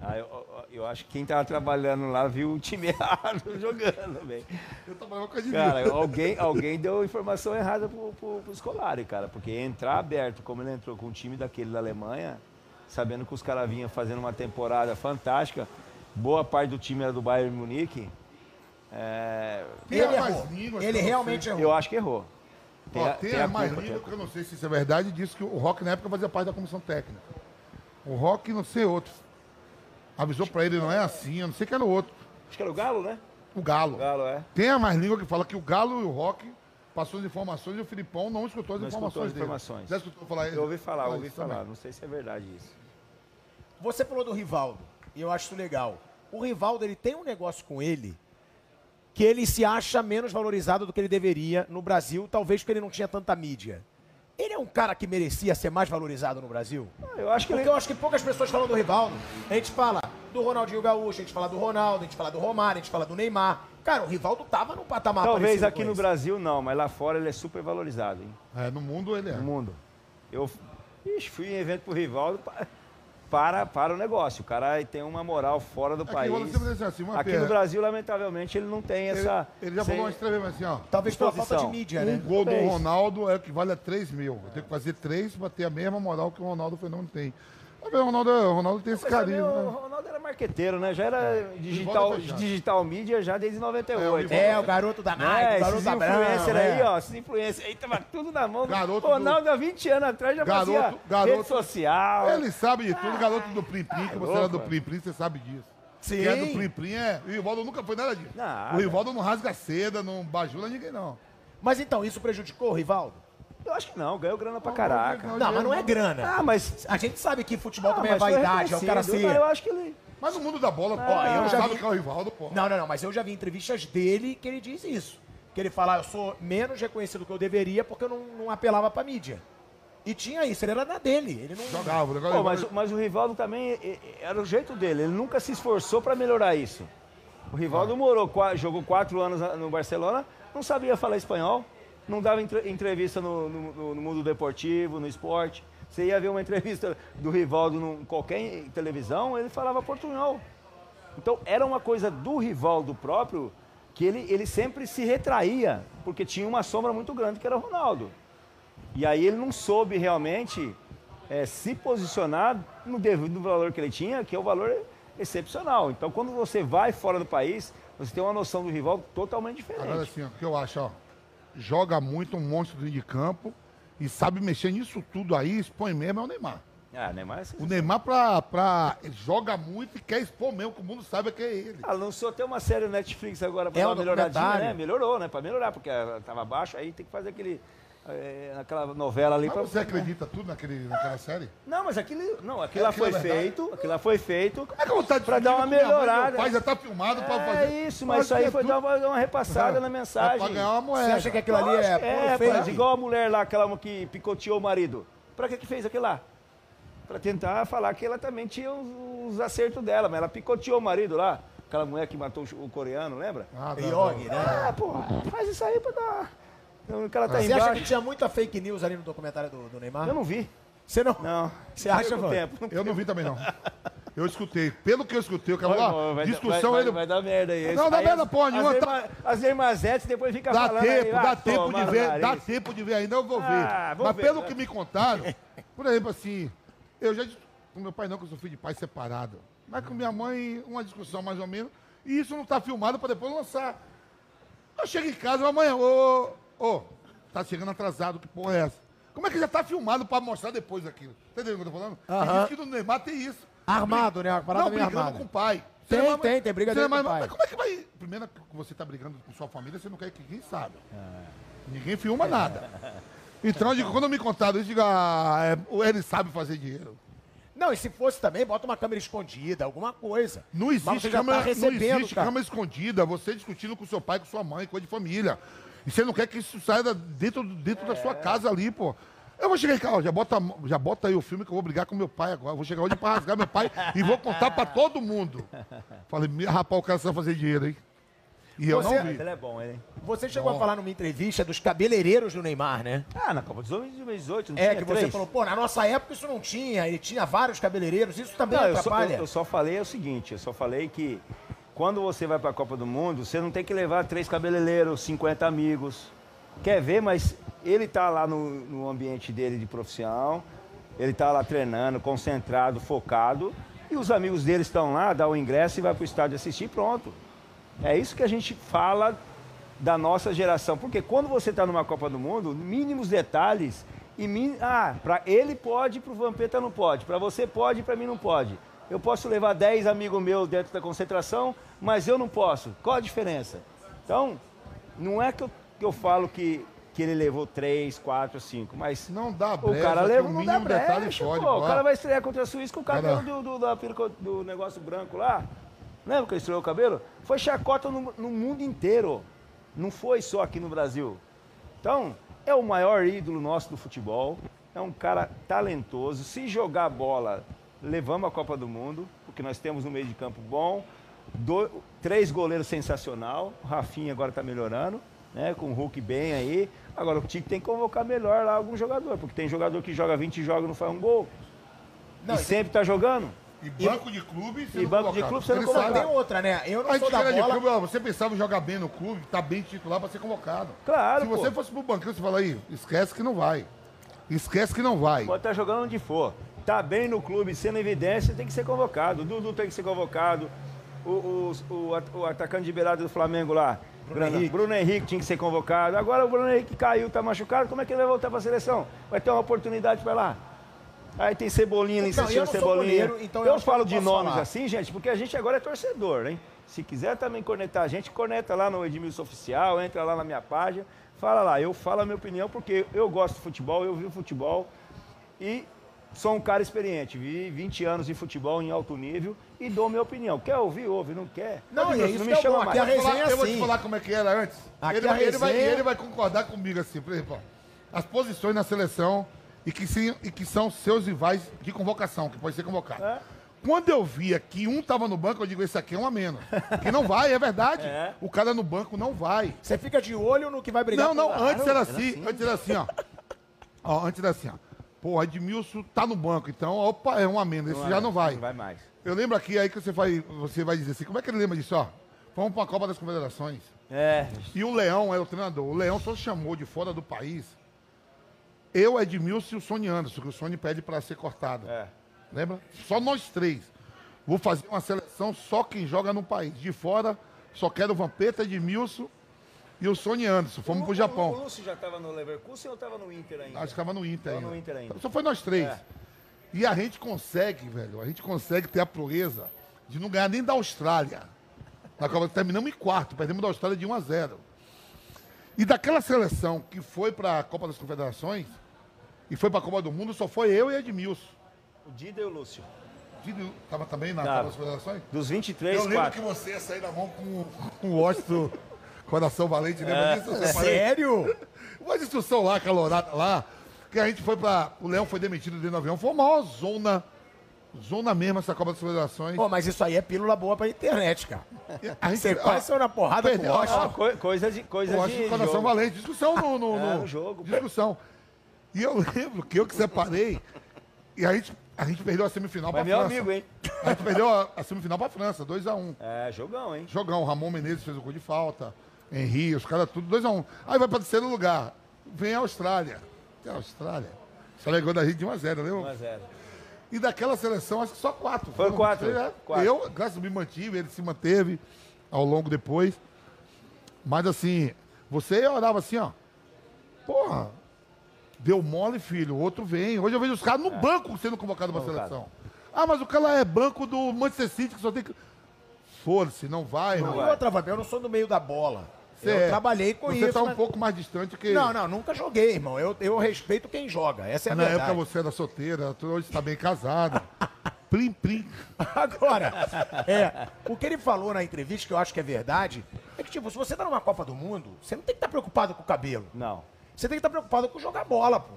Ah, eu, eu- acho que quem tava trabalhando lá viu o time errado jogando, velho. Eu trabalhava com a. Cara, alguém, alguém deu informação errada pro, pro, pro Scolari, cara. Porque entrar aberto, como ele entrou com o time daquele da Alemanha, sabendo que os caras vinham fazendo uma temporada fantástica, boa parte do time era do Bayern Munique, é, Ele errou. Ele realmente errou. eu acho que errou. Tem, Ó, a, tem tem a a mais culpa, tem a língua, que eu não sei se isso é verdade, disse que o Rock na época fazia parte da comissão técnica. O Rock, não sei outro. Avisou pra ele, não é assim, eu não sei que era o outro. Acho que era o Galo, né? O Galo. O Galo, é. Tem a mais língua que fala que o Galo e o Rock passou as informações e o Filipão não escutou as Não informações escutou as dele. informações. Já escutou falar isso? Eu ouvi falar, Ah, ouvi falar. também. Não sei se é verdade isso. Você falou do Rivaldo, e eu acho isso legal. O Rivaldo, ele tem um negócio com ele que ele se acha menos valorizado do que ele deveria no Brasil, talvez porque ele não tinha tanta mídia. Ele é um cara que merecia ser mais valorizado no Brasil? Eu acho que Porque ele... eu acho que poucas pessoas falam do Rivaldo. A gente fala do Ronaldinho Gaúcho, a gente fala do Ronaldo, a gente fala do Romário, a gente fala do Neymar. Cara, o Rivaldo tava num patamar Talvez aqui com no esse. Brasil não, mas lá fora ele é super valorizado, hein? É, no mundo ele é. no mundo. Eu ixi, fui em evento pro Rivaldo para, para o negócio. O cara tem uma moral fora do Aqui, país. assim, Aqui pena. no Brasil, lamentavelmente, ele não tem Ele, essa. ele já sem- falou umas três vezes assim, ó. Talvez pela falta de exposição. mídia, Um né? gol do. Ronaldo é o que vale a 3 mil. Eu tenho que fazer três para ter a mesma moral que o Ronaldo Fenômeno tem. O Ronaldo, o Ronaldo tem esse carinho. o né? Ronaldo era marqueteiro, né? Já era digital, é fechado. digital mídia já desde 98. É, o garoto da Nike, É, o garoto esses da é. aí, ó, esses influencers aí, tava tudo na mão. do- Garoto o Ronaldo, do- há 20 anos atrás, já Garoto- fazia garoto- rede social. Ele sabe de tudo, garoto do Plim Plim, que você era do. Plim Plim, você sabe disso. Sim. Quem é do Plim Plim é. O Rivaldo nunca foi nada disso. Nada. O Rivaldo não rasga seda, não bajula ninguém, não. Mas então, isso prejudicou o Rivaldo? Eu acho que não, ganhou grana pra caraca. não, mas não é grana. Ah, mas... A gente sabe que futebol Ah, também é mas foi vaidade, é o cara reconhecido. ser... Eu acho que ele... Mas no mundo da bola, pô, eu eu já vi- que é o Rivaldo, pô. Não, não, não, mas eu já vi entrevistas dele que ele diz isso. Que ele fala, eu sou menos reconhecido que eu deveria porque eu não, não apelava pra mídia. E tinha isso, ele era na dele. Ele não. Jogava, o negócio Pô, mas, mas o Rivaldo também e- e- era o jeito dele, ele nunca se esforçou pra melhorar isso. O Rivaldo morou, qua- jogou quatro anos na- no Barcelona, não sabia falar espanhol, não dava entre- entrevista no, no- no- mundo deportivo, no esporte. Você ia ver uma entrevista do Rivaldo em qualquer televisão, ele falava portunhol. Então era uma coisa do Rivaldo próprio que ele, ele sempre se retraía, porque tinha uma sombra muito grande que era o Ronaldo. E aí ele não soube realmente eh, se posicionar no devido valor que ele tinha, que é o valor excepcional. Então quando você vai fora do país, você tem uma noção do Rivaldo totalmente diferente. Agora ó, o que eu acho, ó. Joga muito, um monstro de campo e sabe mexer nisso tudo aí, expõe mesmo, é o Neymar. Ah, Neymar, é O Neymar pra, pra, joga muito e quer expor mesmo, que o mundo saiba que é ele. Ah, lançou até uma série no Netflix agora pra É dar um uma melhoradinha, né? Melhorou, né? Pra melhorar, porque tava baixo, aí tem que fazer aquele. Eh, aquela novela ali Mas pra. você acredita tudo naquele, naquela série? Não, mas aquilo. Não, aquilo lá aquilo foi é feito. Aquilo lá foi feito. Como é que eu vou estar Pra dar uma mãe, melhorada. Pai já tá filmado pra É fazer. isso, mas isso aí foi dar uma, uma repassada É, na É mensagem. pra ganhar uma moeda. Você acha que aquilo ali é, é, rapaz, igual a mulher lá, aquela que picoteou o marido. Pra que que fez aquilo lá? Pra tentar falar que ela também tinha os, os acertos dela, mas ela picoteou o marido lá. Aquela mulher que matou o coreano, lembra? Ah, tá, Yogi, né? É, pô, faz isso aí pra dar. Então, O cara tá Você acha que embaixo. tinha muita fake news ali no documentário do, do Neymar? Eu não vi. Você não? Não. Você acha, mano? tempo. Eu não vi também, não. Eu escutei. Pelo que eu escutei, eu quero Vai, falar. vai, discussão vai, ele. vai, vai dar merda aí. Não, dá merda porra nenhuma, As, tá- as irmãzetes depois fica Dá falando tempo, aí, dá ah, tempo de ver, dá tempo de ver ainda, eu vou ver. Ah, vou Mas ver, pelo vai. que me contaram, por exemplo, assim, eu já com meu pai não, que eu sou filho de pai separado. Mas com minha mãe, uma discussão mais ou menos, e isso não tá filmado pra depois lançar. Eu chego em casa, amanhã, ô, ô, tá chegando atrasado, que porra é essa? Como é que já tá filmado pra mostrar depois aquilo? Entendeu o que eu tô falando? E diz que no Neymar tem isso. Armado, né? Parada Não, meio brigando armada. com o pai. Tem, Você é tem, tem briga você é pai. Mas como é que vai... Primeiro que você tá brigando com sua família, você não quer que ninguém saiba. Ninguém filma nada. Então, eu digo, quando me contaram isso, eu digo, ah, é, ele sabe fazer dinheiro. Não, e se fosse também, bota uma câmera escondida, alguma coisa. Não Mas existe, você já câmera, tá recebendo, não existe cara. câmera escondida, você discutindo com seu pai, com sua mãe, coisa de família. E você não quer que isso saia da- dentro, dentro da É. sua casa ali, pô. Eu vou chegar em casa, ó, já bota, já bota aí o filme que eu vou brigar com meu pai agora. Eu vou chegar hoje pra rasgar meu pai e vou contar pra todo mundo. Falei, "Me- rapaz, o cara sabe fazer dinheiro, hein? E eu Você- não vi. ele é bom, ele. Você chegou a falar numa entrevista dos cabeleireiros do Neymar, né? Ah, na Copa dos Homens de 2018, não É, tinha que você três? falou, pô, na nossa época isso não tinha, e tinha vários cabeleireiros, isso também Não, eu só, atrapalha. eu- eu só falei o seguinte, eu só falei que quando você vai para a Copa do Mundo, você não tem que levar três cabeleireiros, 50 amigos. Quer ver, mas ele tá lá no, no ambiente dele de profissão, ele tá lá treinando, concentrado, focado, e os amigos dele estão lá, dá o ingresso e vai pro estádio assistir, pronto. É isso que a gente fala da nossa geração, porque quando você está numa Copa do Mundo, mínimos detalhes e min... ah, para ele pode, para o Vampeta não pode, para você pode, para mim não pode. Eu posso levar 10 amigos meus dentro da concentração, mas eu não posso. Qual a diferença? Então, não é que eu, que eu falo que, que ele levou 3, 4, 5, mas Não dá o brecha, cara leva, o não dá mínimo detalhe brecha, pô. O cara vai estrear contra a Suíça com o cabelo Cara. do, do, do negócio branco lá. Lembra que ele estreou o cabelo? Foi chacota no, no mundo inteiro. Não foi só aqui no Brasil. Então, é o maior ídolo nosso do futebol. É um cara talentoso. Se jogar bola, levamos a Copa do Mundo, porque nós temos um meio de campo bom. do- três goleiros sensacional. O Rafinha agora está melhorando, né? Com o Hulk bem aí. Agora o Tique tem que convocar melhor lá algum jogador, porque tem jogador que joga 20 jogos e não faz um gol. Não, e sempre está jogando. E banco de clube, você E não banco de clube, você não sabe- tem outra, né? Eu não A sou da era de bola. clube, ó, você pensava em jogar bem no clube, tá bem titular pra ser convocado. Claro, Se pô. você fosse pro banquinho, você fala aí, esquece que não vai. Esquece que não vai. Pode estar jogando onde for. Tá bem no clube, sendo evidência, tem que ser convocado. O Dudu tem que ser convocado. O, o, o, o atacante de beirada do Flamengo lá, Bruno Henrique. Bruno Henrique tinha que ser convocado. Agora o Bruno Henrique caiu, tá machucado, como é que ele vai voltar pra seleção? Vai ter uma oportunidade pra lá. Aí tem Cebolinha Então, sou Cebolinha. goleiro, então eu eu falo de nomes falar. assim, gente, porque a gente agora é torcedor, hein? Se quiser também cornetar a gente, corneta lá no Edmilson Oficial, entra lá na minha página, fala lá. Eu falo a minha opinião porque eu gosto de futebol, eu vi futebol e sou um cara experiente. Vi 20 anos de futebol em alto nível e dou minha opinião. Quer ouvir? Ouve. Não quer? Não, e é isso não que me é chama bom, mais. aqui a Eu vou falar- resenha é eu vou te assim. falar como é que era antes. Aqui Ele, a vai- ele vai, resenha- ele vai concordar comigo assim, por exemplo, ó, as posições na seleção e que, sim, e que são seus rivais de convocação, que pode ser convocado. É. Quando eu via que um tava no banco, eu digo, esse aqui é um a menos. Que não vai, é verdade. É. O cara no banco não vai. Você fica de olho no que vai brigar Não, não, com o antes era Claro. assim, antes era assim, ó. Ó, antes era assim, ó. Pô, Edmilson tá no banco, então, opa, é um a menos, esse já não vai. Não vai mais. Eu lembro aqui aí que você vai, você vai dizer assim, como é que ele lembra disso, ó? Vamos pra Copa das Confederações. É, E o Leão era o treinador. O Leão só chamou de fora do país eu, Edmilson e o Sony Anderson, que o Sony pede para ser cortado. é. Lembra? Só nós três. Vou fazer uma seleção só quem joga no país. De fora, só quero o Vampeta, Edmilson e o Sony Anderson. Fomos pro O Japão. Lúcio já estava no Leverkusen ou estava no Inter ainda? Acho que estava no Inter Tava ainda. no Inter ainda. Só foi nós três. É. E a gente consegue, velho, a gente consegue ter a proeza de não ganhar nem da Austrália. Na Copa, terminamos em quarto, perdemos da Austrália de 1 a 0. E daquela seleção que foi para a Copa das Confederações e foi para a Copa do Mundo, só foi eu e Edmilson. O Dida e o Lúcio. Didi Tava também na Tava. Copa das Confederações? Dos 23, eu lembro 4. que você ia sair na mão com, com o Washington Coração Valente, lembra disso? Você falou- Sério? uma discussão lá, calorada lá, que a gente foi pra. O Leão foi demitido dentro do avião. Foi a maior zona, zona mesmo essa Copa das Federações. Pô, mas isso aí é pílula boa pra internet, cara. a gente, Você quase saiu na porrada com o Washington. Ah, coi- coisa de. Coisa acho de Coração jogo. Valente. Discussão no, no, É, no- no jogo. Discussão. E eu lembro que eu que separei. E a gente, a gente perdeu a semifinal Mas pra meu França. amigo, hein? A gente perdeu a, a semifinal pra França, 2x1. É, jogão, hein? Jogão, o Ramon Menezes fez o gol de falta. Henri, os caras tudo 2x1. Aí vai pra terceiro lugar. Vem a Austrália. Tem a Austrália. Só legou da gente de 1x0, lembra? 1x0. E daquela seleção, acho que só quatro. Foi Foram quatro, três, é. quatro. Eu, graças a Deus, me mantive, ele se manteve ao longo depois. Mas assim, você olhava assim, ó. Porra, deu mole, filho. O outro vem. Hoje eu vejo os caras no banco sendo convocados pra É. Convocado. seleção. Ah, mas o cara é banco do Manchester City, que só tem que. Foda-se, não vai, não vai. outra, eu não sou do meio da bola. Você eu é. trabalhei com Você isso. tá um mas- pouco mais distante que. Não, não, nunca joguei, irmão. Eu, eu respeito quem joga. Essa é a Na verdade. época você era solteira, tu hoje está bem casada. plim, plim. Agora, é, o que ele falou na entrevista, que eu acho que é verdade, é que, tipo, se você tá numa Copa do Mundo, você não tem que estar preocupado com o cabelo. Não. Você tem que estar preocupado com jogar bola, pô.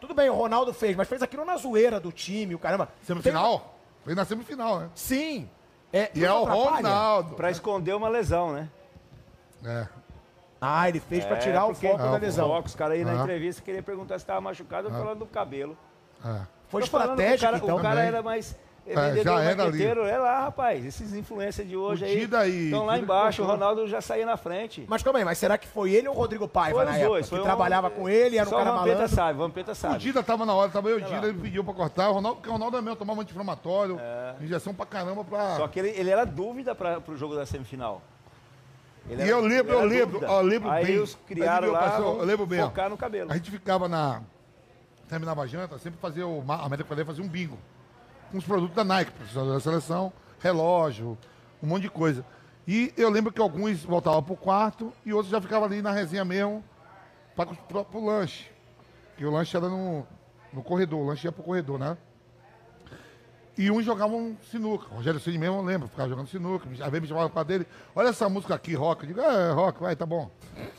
Tudo bem, o Ronaldo fez, mas fez aquilo na zoeira do time, o caramba. Semifinal? Foi na semifinal, né? Tem- Sim. É, E é o. Ronaldo. Pra esconder uma lesão, né? É. Ah, ele fez pra É, tirar o foco Ah, da o lesão. Foco, os caras aí na Ah. entrevista queriam perguntar se tava machucado, eu falando do cabelo. é. Foi estratégico, o cara, então. O cara Também. era mais. É, já era marqueteiro, É lá, rapaz. Esses influencers de hoje O aí. Estão lá embaixo, o. Ronaldo já saía na frente. Mas calma aí, mas será que foi ele ou o Rodrigo Paiva Foi na os época? dois. que Foi um- trabalhava com ele, era um Só cara o Vampeta malandro. sabe, o Vampeta O sabe. Dida tava na hora, tava eu e o Dida, ele pediu pra cortar. O Ronaldo, porque o Ronaldo é mesmo, tomava anti-inflamatório, injeção pra caramba pra. É. Só que ele, ele era dúvida para o jogo da semifinal. Ele E era- eu lembro, eu lembro, eu lembro Aí bem. os criaram Aí, lá, passou, eu lembro bem, focar no cabelo. A gente ficava na. Terminava a janta, sempre fazia o. A América fazia um bingo. Com os produtos da Nike, professor da seleção, relógio, um monte de coisa. E eu lembro que alguns voltavam pro quarto e outros já ficavam ali na resenha mesmo para pro lanche. Que o lanche era no, no corredor, o lanche ia pro corredor, né? E uns jogavam sinuca. O Rogério Ceni mesmo, eu lembro, ficava jogando sinuca. Às vezes me chamava para dele, olha essa música aqui, rock. Eu digo, é, rock, vai, tá bom.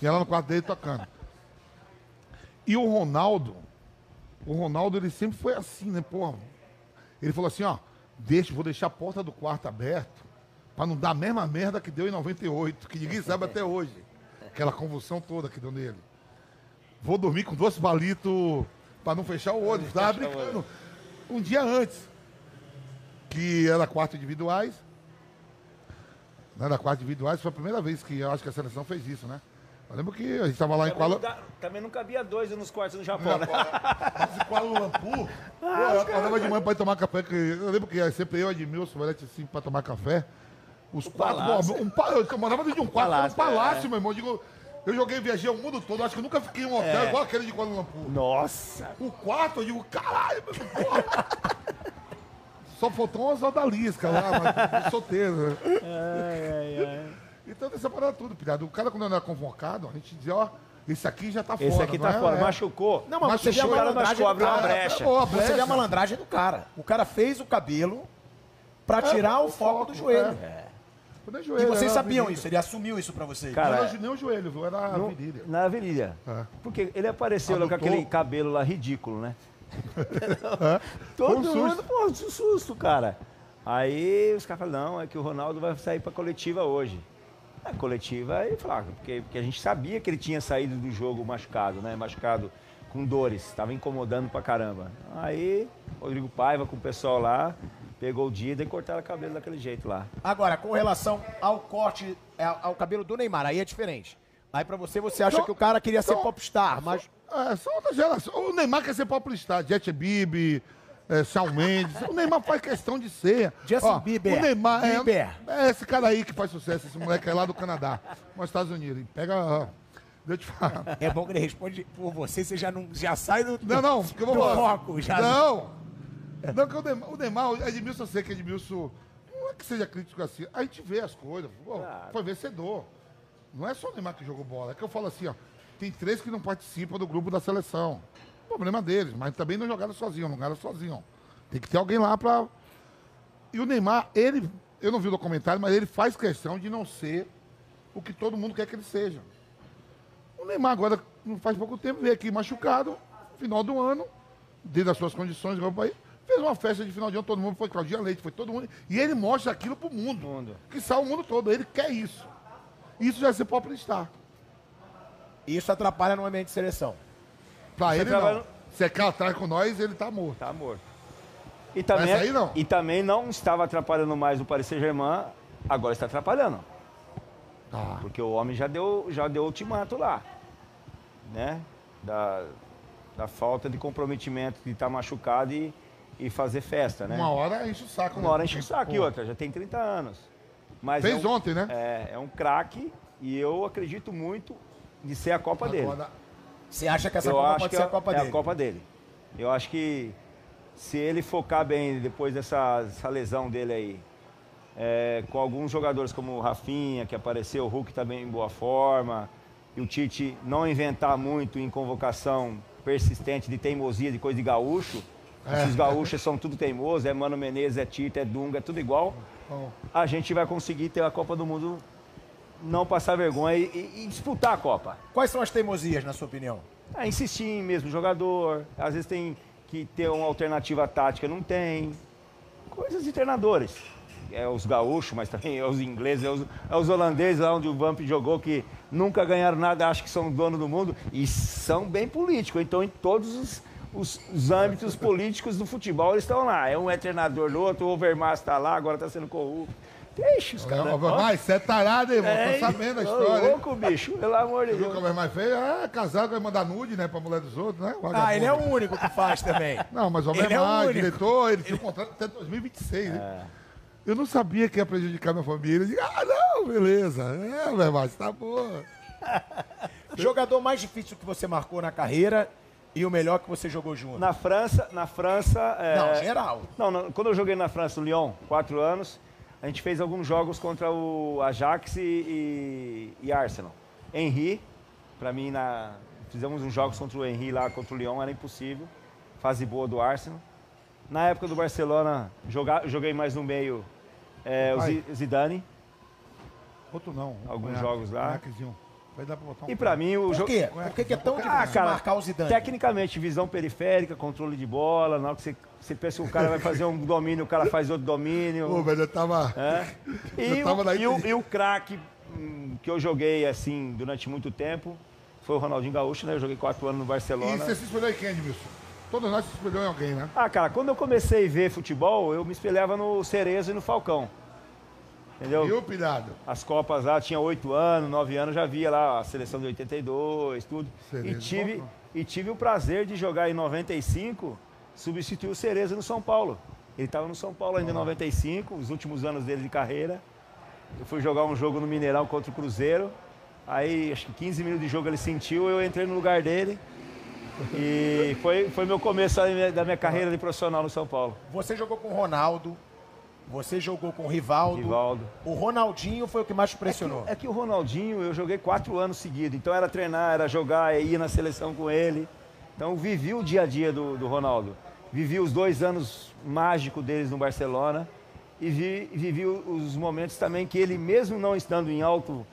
E ela no quarto dele tocando. E o Ronaldo, o Ronaldo, ele sempre foi assim, né, pô? Ele falou assim, ó, deixa, vou deixar a porta do quarto aberta para não dar a mesma merda que deu em 98, que ninguém sabe até hoje. Aquela convulsão toda que deu nele. Vou dormir com dois palitos para não fechar o olho, tava brincando. Um dia antes, que era quarto individuais, né, era quarto individuais, foi a primeira vez que eu acho que a seleção fez isso, né? Eu lembro que a gente tava lá em Também, Kuala, não, dá- também não cabia dois nos quartos no Japão, né? Mas em Kuala Lumpur, pô, eu acordava de manhã pra ir tomar café, que eu lembro que sempre eu, Edmilson, Valete, assim, pra tomar café. Os quatro, palácio. pô, um, eu morava dentro de um quarto, Palácio, um palácio, meu irmão. Eu, digo, eu joguei, viajei o mundo todo, acho que eu nunca fiquei em um hotel igual aquele de Kuala Lumpur. Nossa! O quarto, eu digo, caralho, meu irmão, porra. Só faltou umas odaliscas lá, mas solteiro, né? Então, dessa parada tudo, pirado. O cara, quando não era convocado, a gente dizia, ó, esse aqui já tá fora. Esse aqui tá não é? fora, É. machucou. Não, mas Mas você vê a malandragem machucou, do abriu uma cara. brecha. Pô, a Você vê brecha. a malandragem do cara. O cara fez o cabelo pra É, tirar o o foco foco, do joelho. Quando é E joelho, vocês era sabiam isso, ele assumiu isso pra vocês. Cara, Não era nem o joelho, viu? Era a No- virilha. na virilha. É. Porque ele apareceu lá com aquele cabelo lá ridículo, né? É. Todo um mundo, susto. pô, um susto, cara. Aí os caras falaram, não, é que o Ronaldo vai sair pra coletiva hoje. A coletiva, aí falaram, porque, porque a gente sabia que ele tinha saído do jogo machucado, né? Machucado com dores, estava incomodando pra caramba. Aí, Rodrigo Paiva com o pessoal lá, pegou o Dida e cortaram o cabelo daquele jeito lá. Agora, com relação ao corte, ao, ao cabelo do Neymar, aí é diferente. Aí pra você, você acha Então- que o cara queria ser então- popstar, mas... É, são outra geração. O Neymar quer ser popstar. Jet Bibi, é, Shawn Mendes. O Neymar faz questão de ser. Justin Bieber. O Neymar é, Bieber. é esse cara aí que faz sucesso. Esse moleque é lá do Canadá, nos Estados Unidos. Ele pega. ó, Deixa eu te falar. É bom que ele responde por você, você já, não, já sai do, Não, não, porque eu vou do foco. Já Não! Não, que o Neymar, o Neymar, Edmilson, eu sei que Edmilson, não é que seja crítico assim, a gente vê as coisas, pô, foi vencedor. Não é só o Neymar que jogou bola, é que eu falo assim, ó, tem três que não participam do grupo da seleção. Problema deles, mas também não jogaram sozinho, não jogaram sozinho. Tem que ter alguém lá pra. E o Neymar, ele, eu não vi o documentário, mas ele faz questão de não ser o que todo mundo quer que ele seja. O Neymar agora, não faz pouco tempo, veio aqui machucado, final do ano, dentro das suas condições, o país, fez uma festa de final de ano, todo mundo foi Claudinha Leite, foi todo mundo. E ele mostra aquilo pro mundo. Mundo. Que sai o mundo todo, ele quer isso. Isso já é ser popstar. Isso atrapalha no ambiente de seleção. Pra ele trabalha- não. Se quer atrás com nós, ele tá morto. Tá morto. E também, aí não. e também não estava atrapalhando mais o Paris Saint-Germain, agora está atrapalhando. Tá. Porque o homem já deu, já deu ultimato lá. Né? Da, da falta de comprometimento de estar machucado e, e fazer festa, né? Uma hora enche o saco. Uma né? hora enche o saco e outra, já tem 30 anos. Mas Fez é um, ontem, né? É, é um craque e eu acredito muito de ser a Copa dele. Você acha que essa eu Copa pode ser é, a Copa é dele? a Copa dele. Eu acho que se ele focar bem depois dessa, dessa lesão dele aí, é, com alguns jogadores como o Rafinha, que apareceu, o Hulk também em boa forma, e o Tite não inventar muito em convocação persistente de teimosia, de coisa de gaúcho, esses gaúchos são tudo teimosos, é Mano Menezes, é Tite, é Dunga, é tudo igual, a gente vai conseguir ter a Copa do Mundo, não passar vergonha e, e- disputar a Copa. Quais são as teimosias, na sua opinião? É, insistir em mesmo jogador, às vezes tem que ter uma alternativa tática, não tem. Coisas de treinadores. É os gaúchos, mas também é os ingleses, é os, é os holandeses lá onde o Vamp jogou, que nunca ganharam nada, acham que são dono do mundo, e são bem políticos. Então, em todos os, os- os âmbitos políticos do futebol, eles estão lá. É um é treinador do outro, o Overmars está lá, agora está sendo corrupto. Deixa os caras. Mas você é tarado, irmão. É, Tô sabendo a ô, história. hein? louco, bicho, pelo amor de Viu Deus. como é mais feio? É casado, vai mandar nude, né, pra mulher dos outros, né? Ah, ele é o único que faz também. Não, mas o Ele é o Almemar, único. diretor, ele tinha um contrato até 2026, né? Eu não sabia que ia prejudicar minha família. Eu digo, ah, não, beleza. É, Almemar, você tá boa. Jogador mais difícil que você marcou na carreira e o melhor que você jogou junto? Na França, na França. é, Não, geral. Não, não, quando eu joguei na França, no Lyon, quatro anos, a gente fez alguns jogos contra o Ajax e, e, e Arsenal. Henry, pra mim, na, fizemos uns jogos contra o Henry lá, contra o Lyon, era impossível. Fase boa do Arsenal. Na época do Barcelona, joga, joguei mais no meio é, o Zidane. Outro não. Alguns jogos lá. Vai dar pra botar um E pra mim, o Por jogo. quê? Por que, que é tão difícil Ah, cara, marcar o Zidane? Tecnicamente, visão periférica, controle de bola, na hora que você, você pensa que o cara vai fazer um domínio, o cara faz outro domínio. Pô, velho, eu tava... É. E, Eu tava o, na e, o, e o craque hum, que eu joguei assim durante muito tempo foi o Ronaldinho Gaúcho, né? Eu joguei quatro anos no E Barcelona. você se espelhou em quem, Edmilson? Todos nós se espelhou em alguém, né? Ah, cara, quando eu comecei a ver futebol, eu me espelhava no Cerezo e no Falcão. Entendeu? Viu, pilhado? As Copas lá, tinha 8 anos, 9 anos, já via lá a seleção de 82, tudo. Cereza, E tive, e tive o prazer de jogar em 95, substituir o Cereza no São Paulo. Ele estava no São Paulo ainda em 95, os últimos anos dele de carreira. Eu fui jogar um jogo no Mineirão contra o Cruzeiro. Aí, acho que 15 minutos de jogo ele sentiu, eu entrei no lugar dele. E foi, foi meu começo da minha, da minha carreira de profissional no São Paulo. Você jogou com o Ronaldo, você jogou com o Rivaldo. Rivaldo. O Ronaldinho foi o que mais te impressionou. É que o Ronaldinho, eu joguei quatro anos seguidos. Então era treinar, era jogar, ir na seleção com ele. Então vivi o dia a dia do, do Ronaldo. Vivi os dois anos mágicos deles no Barcelona. E vi, vivi os momentos também que ele, mesmo não estando em alto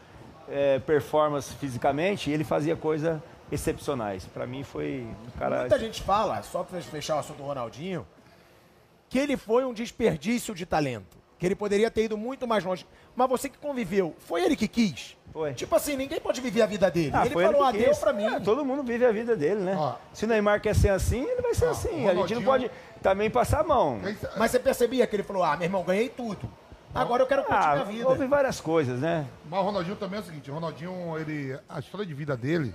eh, performance fisicamente, ele fazia coisas excepcionais. Para mim foi um cara. Muita gente fala, só para fechar o assunto do Ronaldinho, que ele foi um desperdício de talento. Que ele poderia ter ido muito mais longe. Mas você que conviveu, foi ele que quis? Foi. Tipo assim, ninguém pode viver a vida dele. Ah, ele falou, que ah, deu quis. pra mim. Ah, todo mundo vive a vida dele, né? Ó. Se o Neymar quer ser assim, ele vai ser assim. A gente não Ronaldinho- pode também passar a mão. Mas você percebia que ele falou, ah, meu irmão, ganhei tudo. Agora eu quero curtir Ah, minha vida. houve várias coisas, né? Mas o Ronaldinho também é o seguinte, o Ronaldinho, ele, a história de vida dele,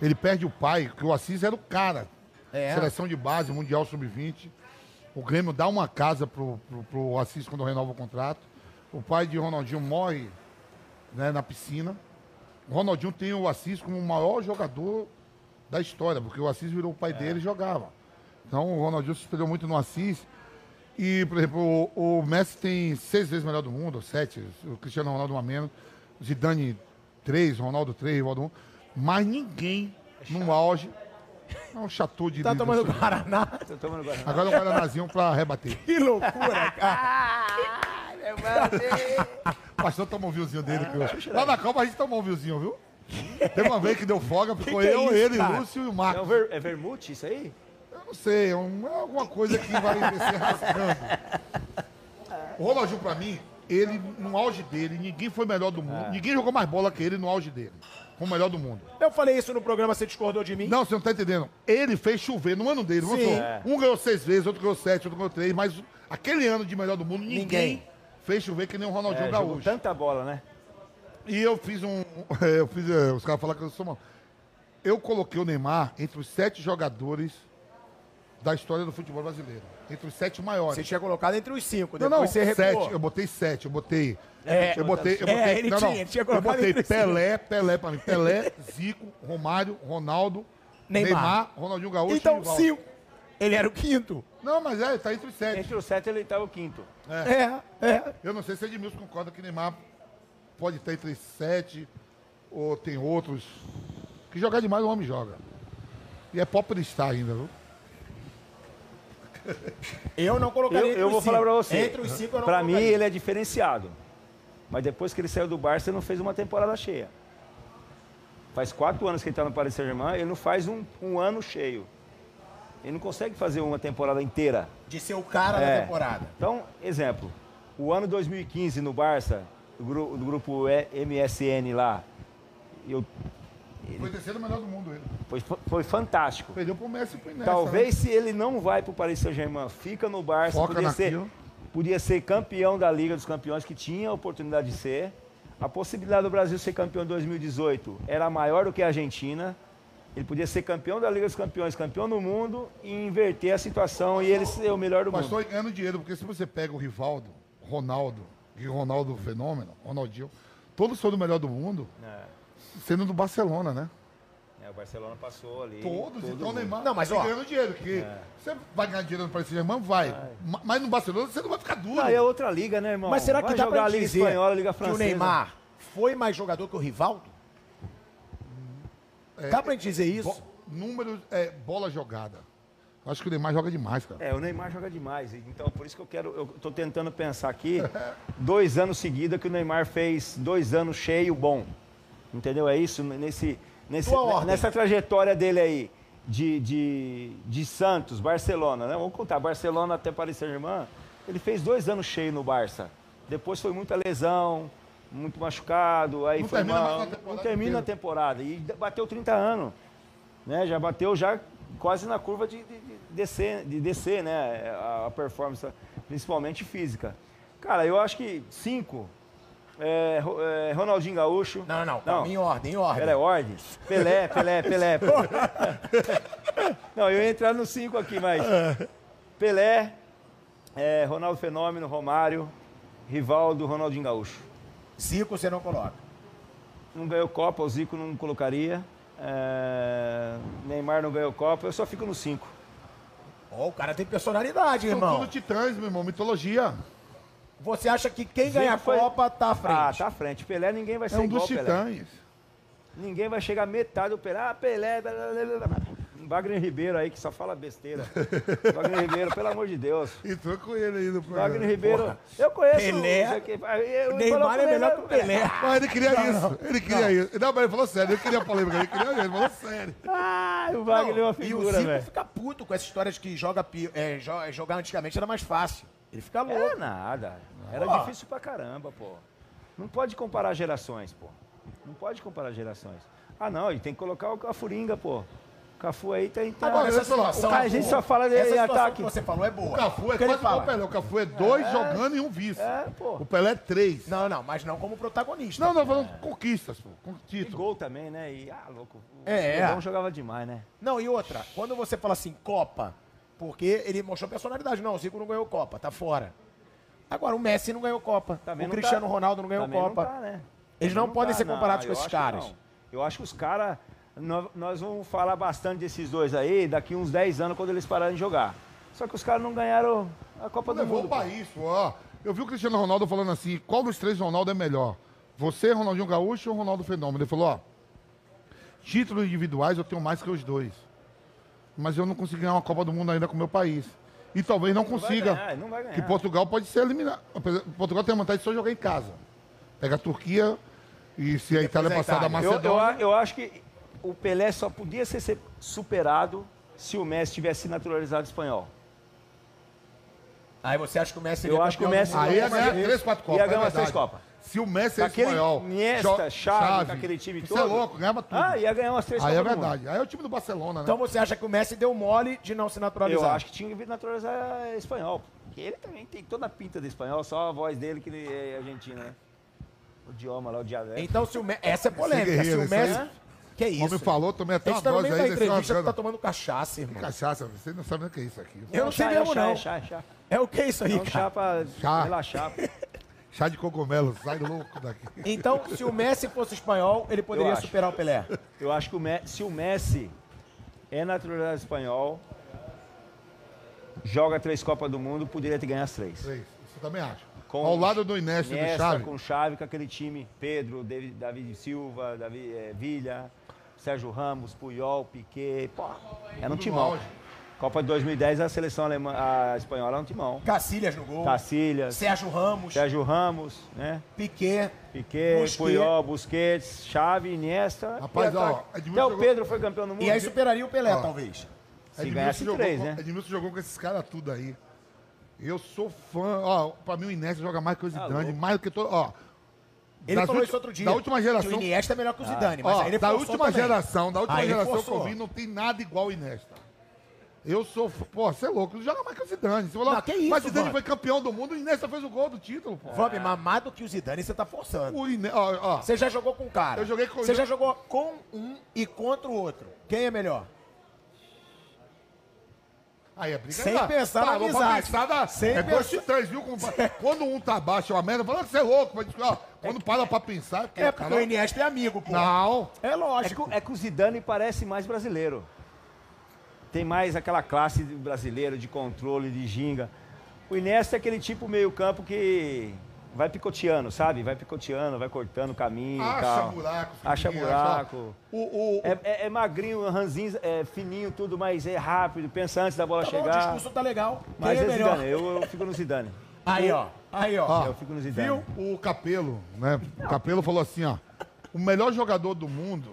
ele perde o pai, que o Assis era o cara. É. Seleção de base, Mundial Sub-20. O Grêmio dá uma casa pro, pro, pro Assis quando renova o contrato. O pai de Ronaldinho morre né, na piscina. O Ronaldinho tem o Assis como o maior jogador da história, porque o Assis virou o pai dele e jogava. Então o Ronaldinho se espelhou muito no Assis. E, por exemplo, o, o Messi tem seis vezes melhor do mundo, ou sete. O Cristiano Ronaldo uma menos. O Zidane três, Ronaldo três, Rivaldo um. Mas ninguém no auge. É um chateau de Tá líder, tomando assim. Guaraná. Tô tomando Guaraná. Agora é um Guaranazinho pra rebater. Que loucura, cara. O pastor tomou um vinhozinho dele. que eu- Lá na Copa a gente tomou um vinhozinho, viu? Teve uma vez que deu folga, ficou que é eu, isso, ele, cara? Lúcio e o É, Marcos. um ver, é vermute isso aí? Eu não sei, é, um- é alguma coisa que vai descer rascando. O Ronaldinho, pra mim, ele, no auge dele, ninguém foi melhor do mundo. Ninguém jogou mais bola que ele no auge dele. Foi o melhor do mundo. Eu falei isso no programa, você discordou de mim? Não, você não tá entendendo. Ele fez chover no ano dele. Sim. É. Um ganhou seis vezes, outro ganhou sete, outro ganhou três, mas aquele ano de melhor do mundo, ninguém, Ninguém. fez chover que nem o Ronaldinho É, jogou Gaúcho. tanta bola, né? E eu fiz um. Eu fiz. eh, Os caras falaram que eu sou mal. Eu coloquei o Neymar entre os sete jogadores da história do futebol brasileiro. Entre os sete maiores. Você tinha colocado entre os cinco, Não, depois não, você recuou. sete. Eu botei sete. Eu botei. É, eu botei. Eu é, botei. ele não, não. tinha, ele tinha eu botei Pelé, Pelé pra mim. Pelé, Zico, Romário, Ronaldo, Neymar. Neymar, Ronaldinho Gaúcho Então, cinco. Ele era o quinto. Não, mas é, tá entre os sete. Entre os sete ele estava o quinto. É, é. Eu não sei se Edmilson concorda que Neymar pode estar entre os sete ou tem outros. Que jogar demais o homem joga. E é popstar ainda, viu? Eu não colocaria Eu, entre eu os vou cinco. falar pra você. Entre os cinco eu não Pra mim colocaria. ele é diferenciado. Mas depois que ele saiu do Barça, ele não fez uma temporada cheia. Faz quatro anos que ele está no Paris Saint-Germain, ele não faz um, um ano cheio. Ele não consegue fazer uma temporada inteira. De ser o cara É. da temporada. Então, exemplo, o ano 2015 no Barça, do, gru- do grupo MSN lá, eu, Foi terceiro melhor do mundo ele. foi, foi fantástico. Perdeu pro Messi e pro Inés. Talvez se ele não vai para o Paris Saint-Germain, fica no Barça, Foca ser. Podia ser campeão da Liga dos Campeões, que tinha a oportunidade de ser. A possibilidade do Brasil ser campeão em 2018 era maior do que a Argentina. Ele podia ser campeão da Liga dos Campeões, campeão do mundo e inverter a situação e ele ser o melhor do Mas mundo. estou ganhando dinheiro, porque se você pega o Rivaldo, Ronaldo, e o Ronaldo Fenômeno, Ronaldinho, todos foram o melhor do mundo, sendo do Barcelona, né? É, Barcelona passou ali. Todos, todo então o. Neymar Não, mas, vem ó. ganhando dinheiro, porque você vai ganhar dinheiro no Paris Saint-Germain, vai. Ma- Mas no Barcelona você não vai ficar duro. Não, é outra liga, né, irmão? Mas será que vai dá jogar pra a Liga dizer Espanhola, a Liga que Francesa? o Neymar foi mais jogador que o Rivaldo? Dá pra gente dizer isso? Bo- números, é, bola jogada. Eu Acho que o Neymar joga demais, cara. É, o Neymar joga demais. Então, por isso que eu quero. Eu tô tentando pensar aqui. dois anos seguidos que o Neymar fez dois anos cheio bom. Entendeu? É isso? Nesse, nesse, nessa trajetória dele aí. De, de, de Santos, Barcelona, né? Vamos contar, Barcelona até Paris Saint-Germain. Ele fez dois anos cheio no Barça. Depois foi muita lesão, muito machucado. Aí Não foi termina uma- não termina a temporada. E bateu 30 anos né? Já bateu já quase na curva de, de- de descer, de descer, né? A, a performance, principalmente física. Cara, eu acho que cinco É, é, Ronaldinho Gaúcho. Não, não, não. Em ordem, em ordem. Pelé, ordem. Pelé, Pelé, Pelé. Não, eu ia entrar no 5 aqui, mas. Pelé, é, Ronaldo Fenômeno, Romário, Rivaldo, Ronaldinho Gaúcho. Zico você não coloca. Não ganhou Copa, o Zico não colocaria. É, Neymar não ganhou Copa, eu só fico no 5. Ó, o cara tem personalidade, São irmão. tudo titãs, meu irmão, mitologia. Você acha que quem ganha a foi- Copa tá à frente? Ah, tá à frente. Pelé ninguém vai ser É um igual dos titãs. Ninguém vai chegar a metade do Pelé. Ah, Pelé. blá, blá, blá, blá. Wagner Ribeiro aí que só fala besteira. Wagner Ribeiro, pelo amor de Deus. Entrou com ele aí no programa. Wagner Ribeiro, eu conheço. Pelé. não o que- eu- Neymar é melhor que o Pelé. Mas ele queria isso. Ele queria isso. Não, mas ele falou sério. Ele queria polêmica. Ele queria ele falou sério. Ah, o Wagner é uma e o figura, Zico velho. fica puto com essa história de que joga, é, jo- jogar antigamente era mais fácil. Ele fica É louco. nada. Era Pô. difícil pra caramba, pô. Não pode comparar gerações, pô. Não pode comparar gerações. Ah, não, e tem que colocar o Cafuringa, pô. O Cafu aí tem. tem Agora, essa situação o cara- a gente só fala de essa ataque. que você falou é boa. O Cafu é ele quase igual fala, o Pelé. O Cafu é dois jogando e um vice. É, pô. O Pelé é três. Não, não, mas não como protagonista. Não, não, falando conquistas, pô. Com E título. gol também, né? E, ah, louco. O É, Lobão é. jogava demais, né? Não, e outra, quando você fala assim, Copa, porque ele mostrou personalidade. Não, o Zico não ganhou Copa, tá fora. Agora, o Messi não ganhou Copa. Também o não Cristiano tá- Ronaldo não ganhou também Copa. Não tá, né? Eles Também não podem ser comparados com eu esses caras. não. Eu acho que os caras. Nós, nós vamos falar bastante desses dois aí daqui uns 10 anos quando eles pararem de jogar. Só que os caras não ganharam a Copa do Levou Mundo. o país, pô. ó. Eu vi o Cristiano Ronaldo falando assim: qual dos três Ronaldo é melhor? Você, Ronaldinho Gaúcho ou Ronaldo Fenômeno? Ele falou: ó, títulos individuais eu tenho mais que os dois. Mas eu não consegui ganhar uma Copa do Mundo ainda com o meu país. E talvez não Não vai consiga. ganhar, não vai ganhar. Que Portugal pode ser eliminado. Portugal tem a vantagem de só jogar em casa. Pega a Turquia e se a Itália passar da Itália. Eu, eu, Macedônia. eu acho que o Pelé só podia ser superado se o Messi tivesse naturalizado espanhol. Aí você acha que o Messi Eu acho que o Messi- Aí ia ganhar vez? três, quatro Copas. Ia ganhar é umas três. Copas. Se o Messi é Aquele espanhol. Xavi, com aquele time Isso todo. é louco, ganhava tudo. Ah, ia ganhar umas três Aí é verdade. Aí é o time do Barcelona, né? Então você acha que o Messi deu mole de não se naturalizar? Eu acho que tinha que vir naturalizar espanhol. Porque ele também tem toda a pinta de espanhol, só a voz dele que ele é argentino, né? O idioma lá, o dialeto. Então, se o Messi. Essa é polêmica. Se o Messi. Que o isso? homem falou, tomei até uma tá dose aí. entrevista que tá tomando cachaça, irmão. Cachaça, você não sabe nem o que é isso aqui. Eu não sei chá, mesmo, não. chá, chá. É o que é isso aí, É um cara? chá pra Chá. relaxar. Chá de cogumelo, sai louco daqui. Então, se o Messi fosse espanhol, ele poderia acho. superar o Pelé. Eu acho que o Me- se o Messi é naturalizado espanhol, joga três Copas do Mundo, poderia ter ganho as três. Isso eu também acho. Com Ao lado do Inés e do Chave. com Chave, com aquele time, Pedro, David, David Silva, Davi, eh, Villa, Sérgio Ramos, Puyol, Piquet, pô, era um Tudo timão. Copa de 2010, a seleção alemã, a espanhola era um timão. Cacilhas no gol. Cacilhas, Sérgio Ramos. Sérgio Ramos, né? Piquet. Piquet, Busquets. Puyol, Busquets, Chave, Iniesta. Rapaz, ó, ataque. Edmilson Até o jogou- Pedro foi campeão do mundo. E aí superaria o Pelé, Ó. talvez. Se ganhasse jogou, três, né? Edmilson jogou com esses caras tudo aí. Eu sou fã. Ó, pra mim o Inés joga mais que o Zidane, louco. mais do que todo. Ó, Ele falou ulti- isso outro dia. da última geração- Que o Iniesta é melhor que o Zidane, mas ó, aí ele da última também. geração, da última Aí geração que eu vi, não tem nada igual o Inesta. Eu sou. Pô, você é louco, ele joga mais que o Zidane. Você falou, Não, que isso, mas o Zidane mano. foi campeão do mundo, o Inesta fez o gol do título, pô. Vamp, mamado que o Zidane você tá forçando. O Ine... ó, ó, Você já jogou com um cara. Eu joguei com- Você já jogou com um e contra o outro. Quem é melhor? Aí é briga Sem pensar na Parou pra amizade. pensar da- Sem é dois pensar- titãs, viu? como- Quando um tá baixo é uma merda, fala que você é louco. Mas, ó, quando para pra pensar, é porque, É porque cara, o Iniesta é amigo, pô. Não. É É que, lógico. é que o Zidane parece mais brasileiro. Tem mais aquela classe de brasileiro de controle, de ginga. O Iniesta é aquele tipo meio campo que vai picoteando, sabe? Vai picoteando, vai cortando o caminho Acha tal. buraco. Acha fininho, buraco. O, o, É, é- é magrinho, ranzinho, é fininho, tudo, mas é rápido, pensa antes da bola Tá bom, o chegar. discurso tá legal. Quem Mas é é melhor? Zidane, eu, eu fico no Zidane. Aí, ó. Aí, ó. Ó, Eu fico no Zidane. Viu? O Capelo, né? O Capelo falou assim, ó. O melhor jogador do mundo,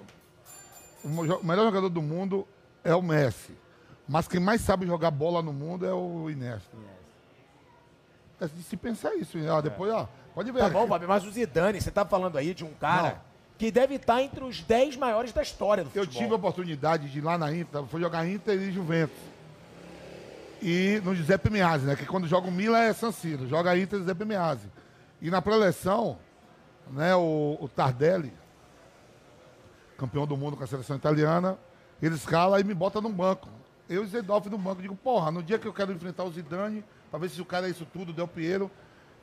o melhor jogador do mundo é o Messi. Mas quem mais sabe jogar bola no mundo é o Iniesta. É de se pensar isso, ó, depois, ó, pode ver. Tá bom, Fábio, mas o Zidane, você tá falando aí de um cara Não. que deve estar entre os 10 maiores da história do Eu futebol. tive a oportunidade de ir lá na Inter, fui jogar Inter e Juventus. E no Giuseppe Meazzi, né? Que quando joga o Milan é San Siro, joga Inter e Giuseppe Meazzi. E na preleção, né, o, o Tardelli, campeão do mundo com a seleção italiana, ele escala e me bota no banco. Eu e Zedolf no banco, digo, porra, no dia que eu quero enfrentar o Zidane, pra ver se o cara é isso tudo, Del Piero,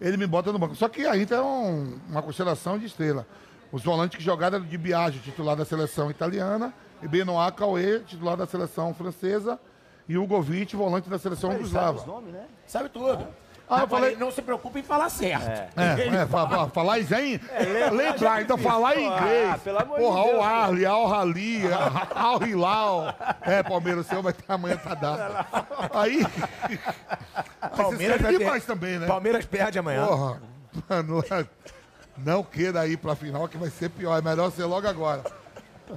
ele me bota no banco. Só que a Inter é um- uma constelação de estrela. Os volantes que jogaram eram de Biagio, titular da seleção italiana, e Benoit Cauê, titular da seleção francesa, e Hugo Vitti, volante da seleção jugoslava. os nomes, né? Sabe tudo. Ah, eu Agora, falei- não se preocupe em falar certo. É, é, fa- fa- falar isso aí, lembrar, ainda falar em Ah, inglês. pelo amor de Porra, Deus, o Arley, Al Rali, Al Hilal. É, Palmeiras, o seu vai ter amanhã tá dado. Aí. Palmeiras ter- demais também, né? Palmeiras perde amanhã. Porra, mano, não queira ir pra final que vai ser pior. É melhor ser logo agora.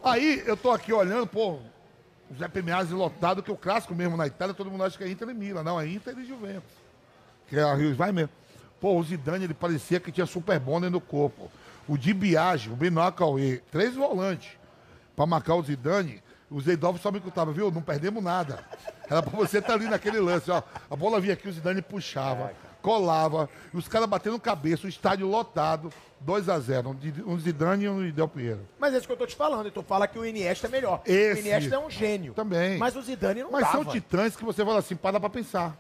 Aí eu tô aqui olhando, pô, o Zé Meazzi lotado, que o clássico mesmo na Itália, todo mundo acha que é Inter e Milan. Não, é Inter e Juventus. Que é a Rio vai mesmo. Pô, o Zidane, ele parecia que tinha super bonder no corpo. O Di Biagio, o Benoit Cauê, três volantes pra marcar o Zidane. O Zeidolf só me escutava, viu? Não perdemos nada. Era pra você estar ali naquele lance, ó. A bola vinha aqui, o Zidane puxava, colava, e os caras batendo cabeça, o estádio lotado, 2 a 0 um, Zidane e um Del Piero. Mas é isso que eu tô te falando. E tu fala que o Iniesta é melhor. Esse. O Iniesta é um gênio. Também. Mas o Zidane não Mas dava. são titãs que você fala assim, para pra pensar.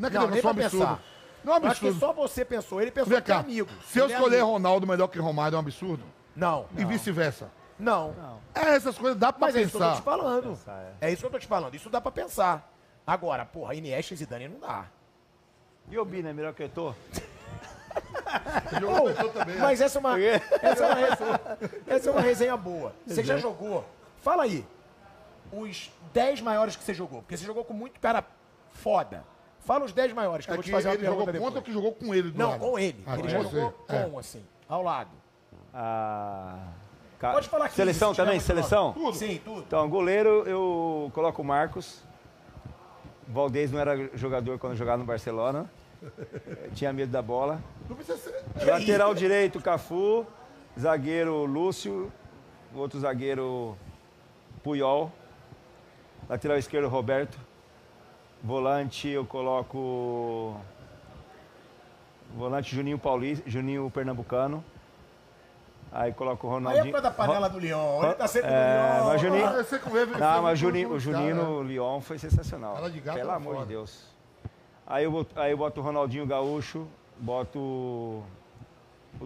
Não é que Não, nem pra absurdo. pensar. Não é um Eu acho que absurdo. só você pensou. Ele pensou Vem que é cá, amigo. se eu Ele é escolher amigo. Ronaldo melhor que Romário é um absurdo? Não. E vice-versa. Não. É, essas coisas dá pra Mas é isso que eu tô pensar. te falando. Pensar, é. isso que eu tô te falando. Isso dá pra pensar. Agora, porra, Iniesta e Zidane não dá. E o Bina é melhor que eu tô? Mas essa é uma, essa é uma, resenha, essa é uma resenha boa. Você já jogou? Fala aí. Os 10 maiores que você jogou. Porque você jogou com muito cara foda. Fala os 10 maiores, que eu É vou te fazer uma ele jogou pergunta contra ou que jogou com ele do Não, lado? com ele. Ah, ele com já você. jogou É. com, assim, ao lado. Ah, ca- Pode falar aqui. Seleção também? Seleção? nome. Sim, tudo. Então, goleiro, eu coloco o Marcos. Valdez não era jogador quando jogava no Barcelona. Eu tinha medo da bola. Ser... Lateral direito, Cafu. Zagueiro, Lúcio. Outro zagueiro, Puyol. Lateral esquerdo, Roberto. Volante, eu coloco... Volante, Juninho Paulista, Juninho Pernambucano. Aí coloco o Aí é Ronaldinho. por causa da panela do Leão. Ele tá sempre É, no mas Juninho- Ah, você Não, mas Juninho, o Juninho no Lyon foi sensacional. Gato Pelo era amor foda. de Deus. Aí eu, boto, aí eu boto o Ronaldinho Gaúcho, boto o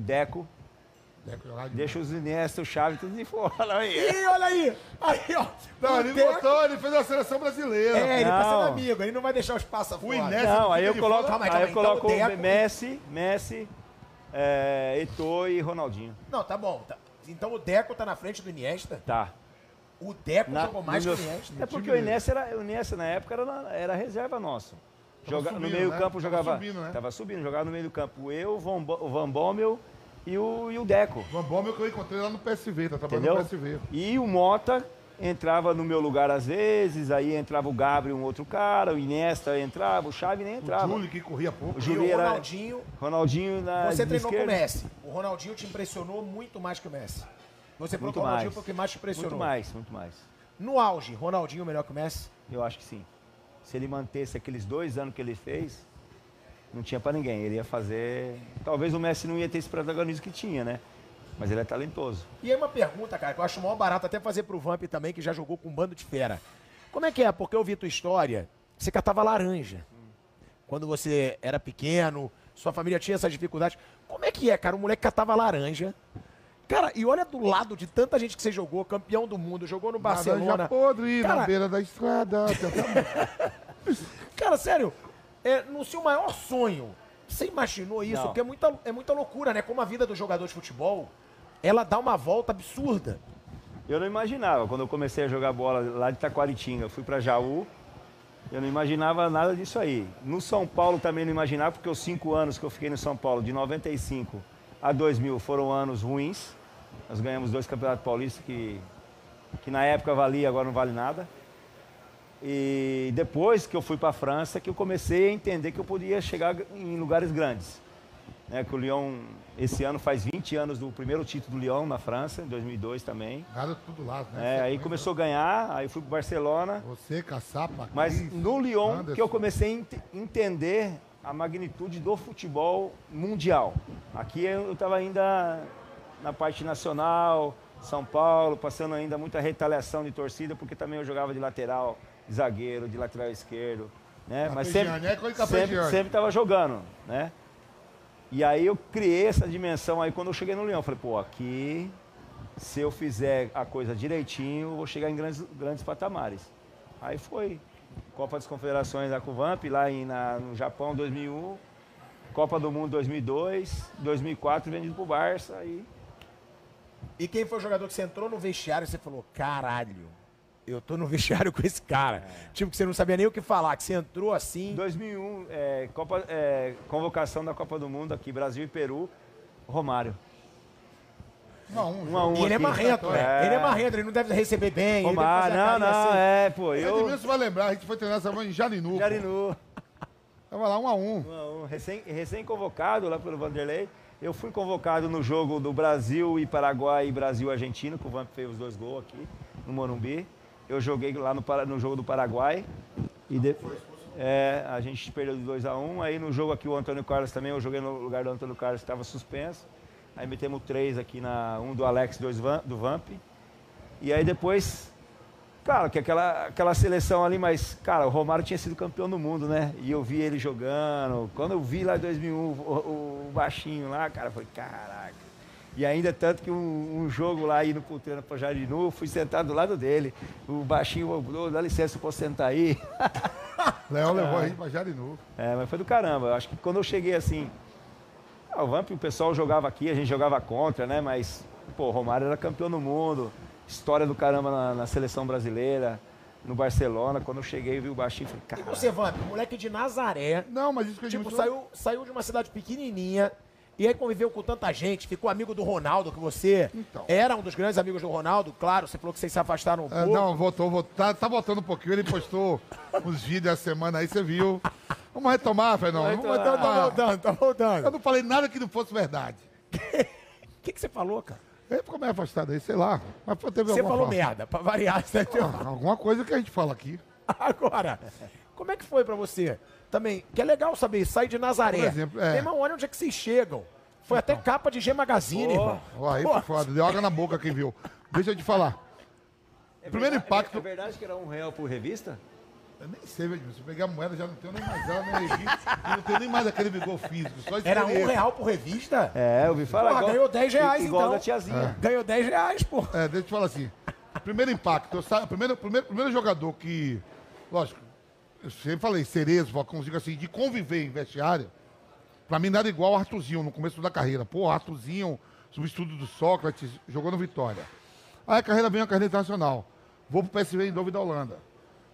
Deco, né, que jogava de- deixa os Iniesta, o Xavi, tudo de fora. Aí. Ih, olha aí. Aí, ó. Não, O ele Deco- botou, ele fez a seleção brasileira. É, ele tá sendo Não. amigo. Ele não vai deixar o espaço O fora. Inés- Não, aí eu coloco, Calma aí, aí calma eu. Então, coloco o Deco- Messi, Messi, é, Eto'o e Ronaldinho. Não, tá bom. tá. Então o Deco tá na frente do Iniesta. Tá. O Deco Na- jogou mais que no o meu- Iniesta. É porque o Iniesta, era, o Iniesta na época era, na- era reserva nosso. Tava Joga, no subindo, meio né? campo Tava jogava. subindo, né? Tava subindo, jogava no meio do campo. Eu, o Van, Bo- o Van Bommel e o, e o Deco. Van Bommel que eu encontrei lá no PSV, tá trabalhando Entendeu? no PSV. E o Mota entrava no meu lugar às vezes, aí entrava o Gabriel, um outro cara, o Iniesta entrava, o Xavi nem O entrava. Júlio que corria pouco. O E Júlio o era- Ronaldinho, Ronaldinho na você treinou com o esquerda. Messi. O Ronaldinho te impressionou muito mais que o Messi. Você Muito colocou o Ronaldinho mais. porque mais te impressionou. Muito mais, muito mais. No auge, Ronaldinho melhor que o Messi? Eu acho que sim. Se ele mantesse aqueles dois anos que ele fez, não tinha pra ninguém. Ele ia fazer. Talvez o Messi não ia ter esse protagonismo que tinha, né? Mas ele é talentoso. E aí uma pergunta, cara, que eu acho maior barato até fazer pro Vamp também, que já jogou com um bando de fera. Como é que é? Porque eu vi tua história, você catava laranja. Quando você era pequeno, sua família tinha essas dificuldades. Como é que é, cara? O moleque catava laranja. Cara, e olha do lado de tanta gente que você jogou, campeão do mundo, jogou no Barcelona. Laranja podre Cara- na beira da estrada. Cara, sério, é, no seu maior sonho, você imaginou isso? Não. Porque é muita, é muita loucura, né? Como a vida do jogador de futebol, ela dá uma volta absurda. Eu não imaginava. Quando eu comecei a jogar bola lá de Taquaritinga, fui pra Jaú. Eu não imaginava nada disso aí. No São Paulo também não imaginava, porque os cinco anos que eu fiquei no São Paulo, de 95 a 2000, foram anos ruins. Nós ganhamos dois campeonatos paulistas que, que na época valia, agora não vale nada. E depois que eu fui para a França, que eu comecei a entender que eu podia chegar em lugares grandes. Né, que o Lyon, esse ano faz 20 anos do primeiro título do Lyon na França, em 2002 também. Nada tudo lá, né? É, aí começou a ganhar, aí fui para Barcelona. Você, Caçapa, Mas Cris, no Lyon Anderson. que eu comecei a ent- entender a magnitude do futebol mundial. Aqui eu estava ainda na parte nacional, São Paulo, passando ainda muita retaliação de torcida, porque também eu jogava de lateral, de zagueiro, de lateral esquerdo, né? Mas sempre, é de sempre, sempre tava jogando, né? E aí eu criei essa dimensão aí quando eu cheguei no Leão. Falei, pô, aqui, se eu fizer a coisa direitinho, eu vou chegar em grandes, grandes patamares. Aí foi Copa das Confederações da Cuvamp, lá em, na- no Japão, 2001. Copa do Mundo 2002, 2004 vendido pro Barça e E quem foi o jogador que você entrou no vestiário e você falou, caralho, eu tô no vestiário com esse cara. Tipo, que você não sabia nem o que falar, que você entrou assim. 2001, é, Copa, é, convocação da Copa do Mundo aqui, Brasil e Peru, Romário. Um a um. Um a um E ele é marrento, né? Ele é marrento, ele não deve receber bem. Romário, não, não, assim. é, pô, Eu... eu... você vai lembrar, a gente foi treinar essa semana em Jarinu. Jarinu. Tava lá um a um. Um a um, recém, recém-convocado lá pelo Vanderlei. Eu fui convocado no jogo do Brasil e Paraguai e Brasil-Argentina, que o Vamp fez os dois gols aqui no Morumbi. Eu joguei lá no, no jogo do Paraguai. E de- é, a gente perdeu de 2 a 1 Aí no jogo aqui o Antônio Carlos também, eu joguei no lugar do Antônio Carlos que estava suspenso. Aí metemos três aqui na. Um do Alex, dois do Vamp. E aí depois Cara, que aquela, aquela seleção ali, mas, cara, o Romário tinha sido campeão do mundo, né? E eu vi ele jogando. Quando eu vi lá em 2001 o, o baixinho lá, cara, falei, caraca. E ainda tanto que um, um jogo lá indo pro treino pro Jardim fui sentado do lado dele. O baixinho, "Ô, dá licença, eu posso sentar aí? Léo levou a gente pra Jarinu. É, mas foi do caramba. Eu acho que quando eu cheguei assim. ah, O Vamp, o pessoal jogava aqui, a gente jogava contra, né? Mas, pô, o Romário era campeão do mundo. História do caramba na, na seleção brasileira, no Barcelona. Quando eu cheguei, vi o baixinho e falei, E cara. você, Vamp, moleque de Nazaré, Não, mas isso que a gente tipo, saiu, saiu de uma cidade pequenininha e aí conviveu com tanta gente, ficou amigo do Ronaldo, que você Então. era um dos grandes amigos do Ronaldo, claro, você falou que vocês se afastaram um É, pouco. não, voltou, voltou. Tá, tá voltando um pouquinho. Ele postou uns vídeos essa semana aí, você viu. Vamos retomar, Fernando. Vamos Então, tá retomar. voltando, tá Eu voltando. não falei nada que não fosse verdade. O que, que você falou, cara? Ele ficou meio afastado aí, sei lá. Mas foi- teve Você falou fala. merda, pra variar. Você? Ah, Alguma coisa que a gente fala aqui. Agora, como é que foi pra você? Também, que é legal saber, sai de Nazaré. Por exemplo, é. Meu irmão, olha onde é que vocês chegam. Foi até capa de G Magazine, irmão. Ó, aí Pô, foi foda. Deu água na boca quem viu. Deixa eu te falar. Primeiro impacto. É verdade que era um real por revista? Eu nem sei, velho. Se eu pegar a moeda, já não tenho nem mais ela, nem revista. Não tenho nem mais aquele vigor físico. Só Era um real por revista? É, eu ouvi falar. Porra, igual- ganhou 10 reais, igual então. da tiazinha. Ganhou 10 reais, pô. É, deixa eu te falar assim. Primeiro impacto, eu sa... primeiro, primeiro, primeiro jogador que, lógico, eu sempre falei, Cerezo, Falcãozinho, assim, de conviver em vestiário, pra mim nada igual o Arthurzinho no começo da carreira. Pô, Arthurzinho, substituto do Sócrates, jogou no Vitória. Aí a carreira vem a carreira internacional. Vou pro PSV em Dove da Holanda.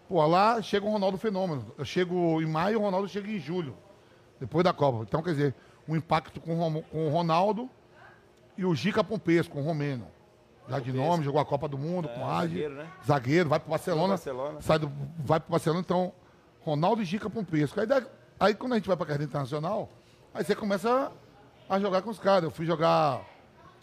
Pô, lá chega o Ronaldo Fenômeno. Eu chego em maio, o Ronaldo chega em julho, depois da Copa. Então, quer dizer, o impacto com com o Ronaldo e o Gica Pompesco, com o Romeno. Já de nome, jogou a Copa do Mundo com o Adi. zagueiro, né? Zagueiro, vai pro Barcelona. Barcelona. Sai do, vai pro Barcelona, então, Ronaldo e Gica Pompesco. Aí, aí quando a gente vai pra carreira internacional, aí você começa a jogar com os caras. Eu fui jogar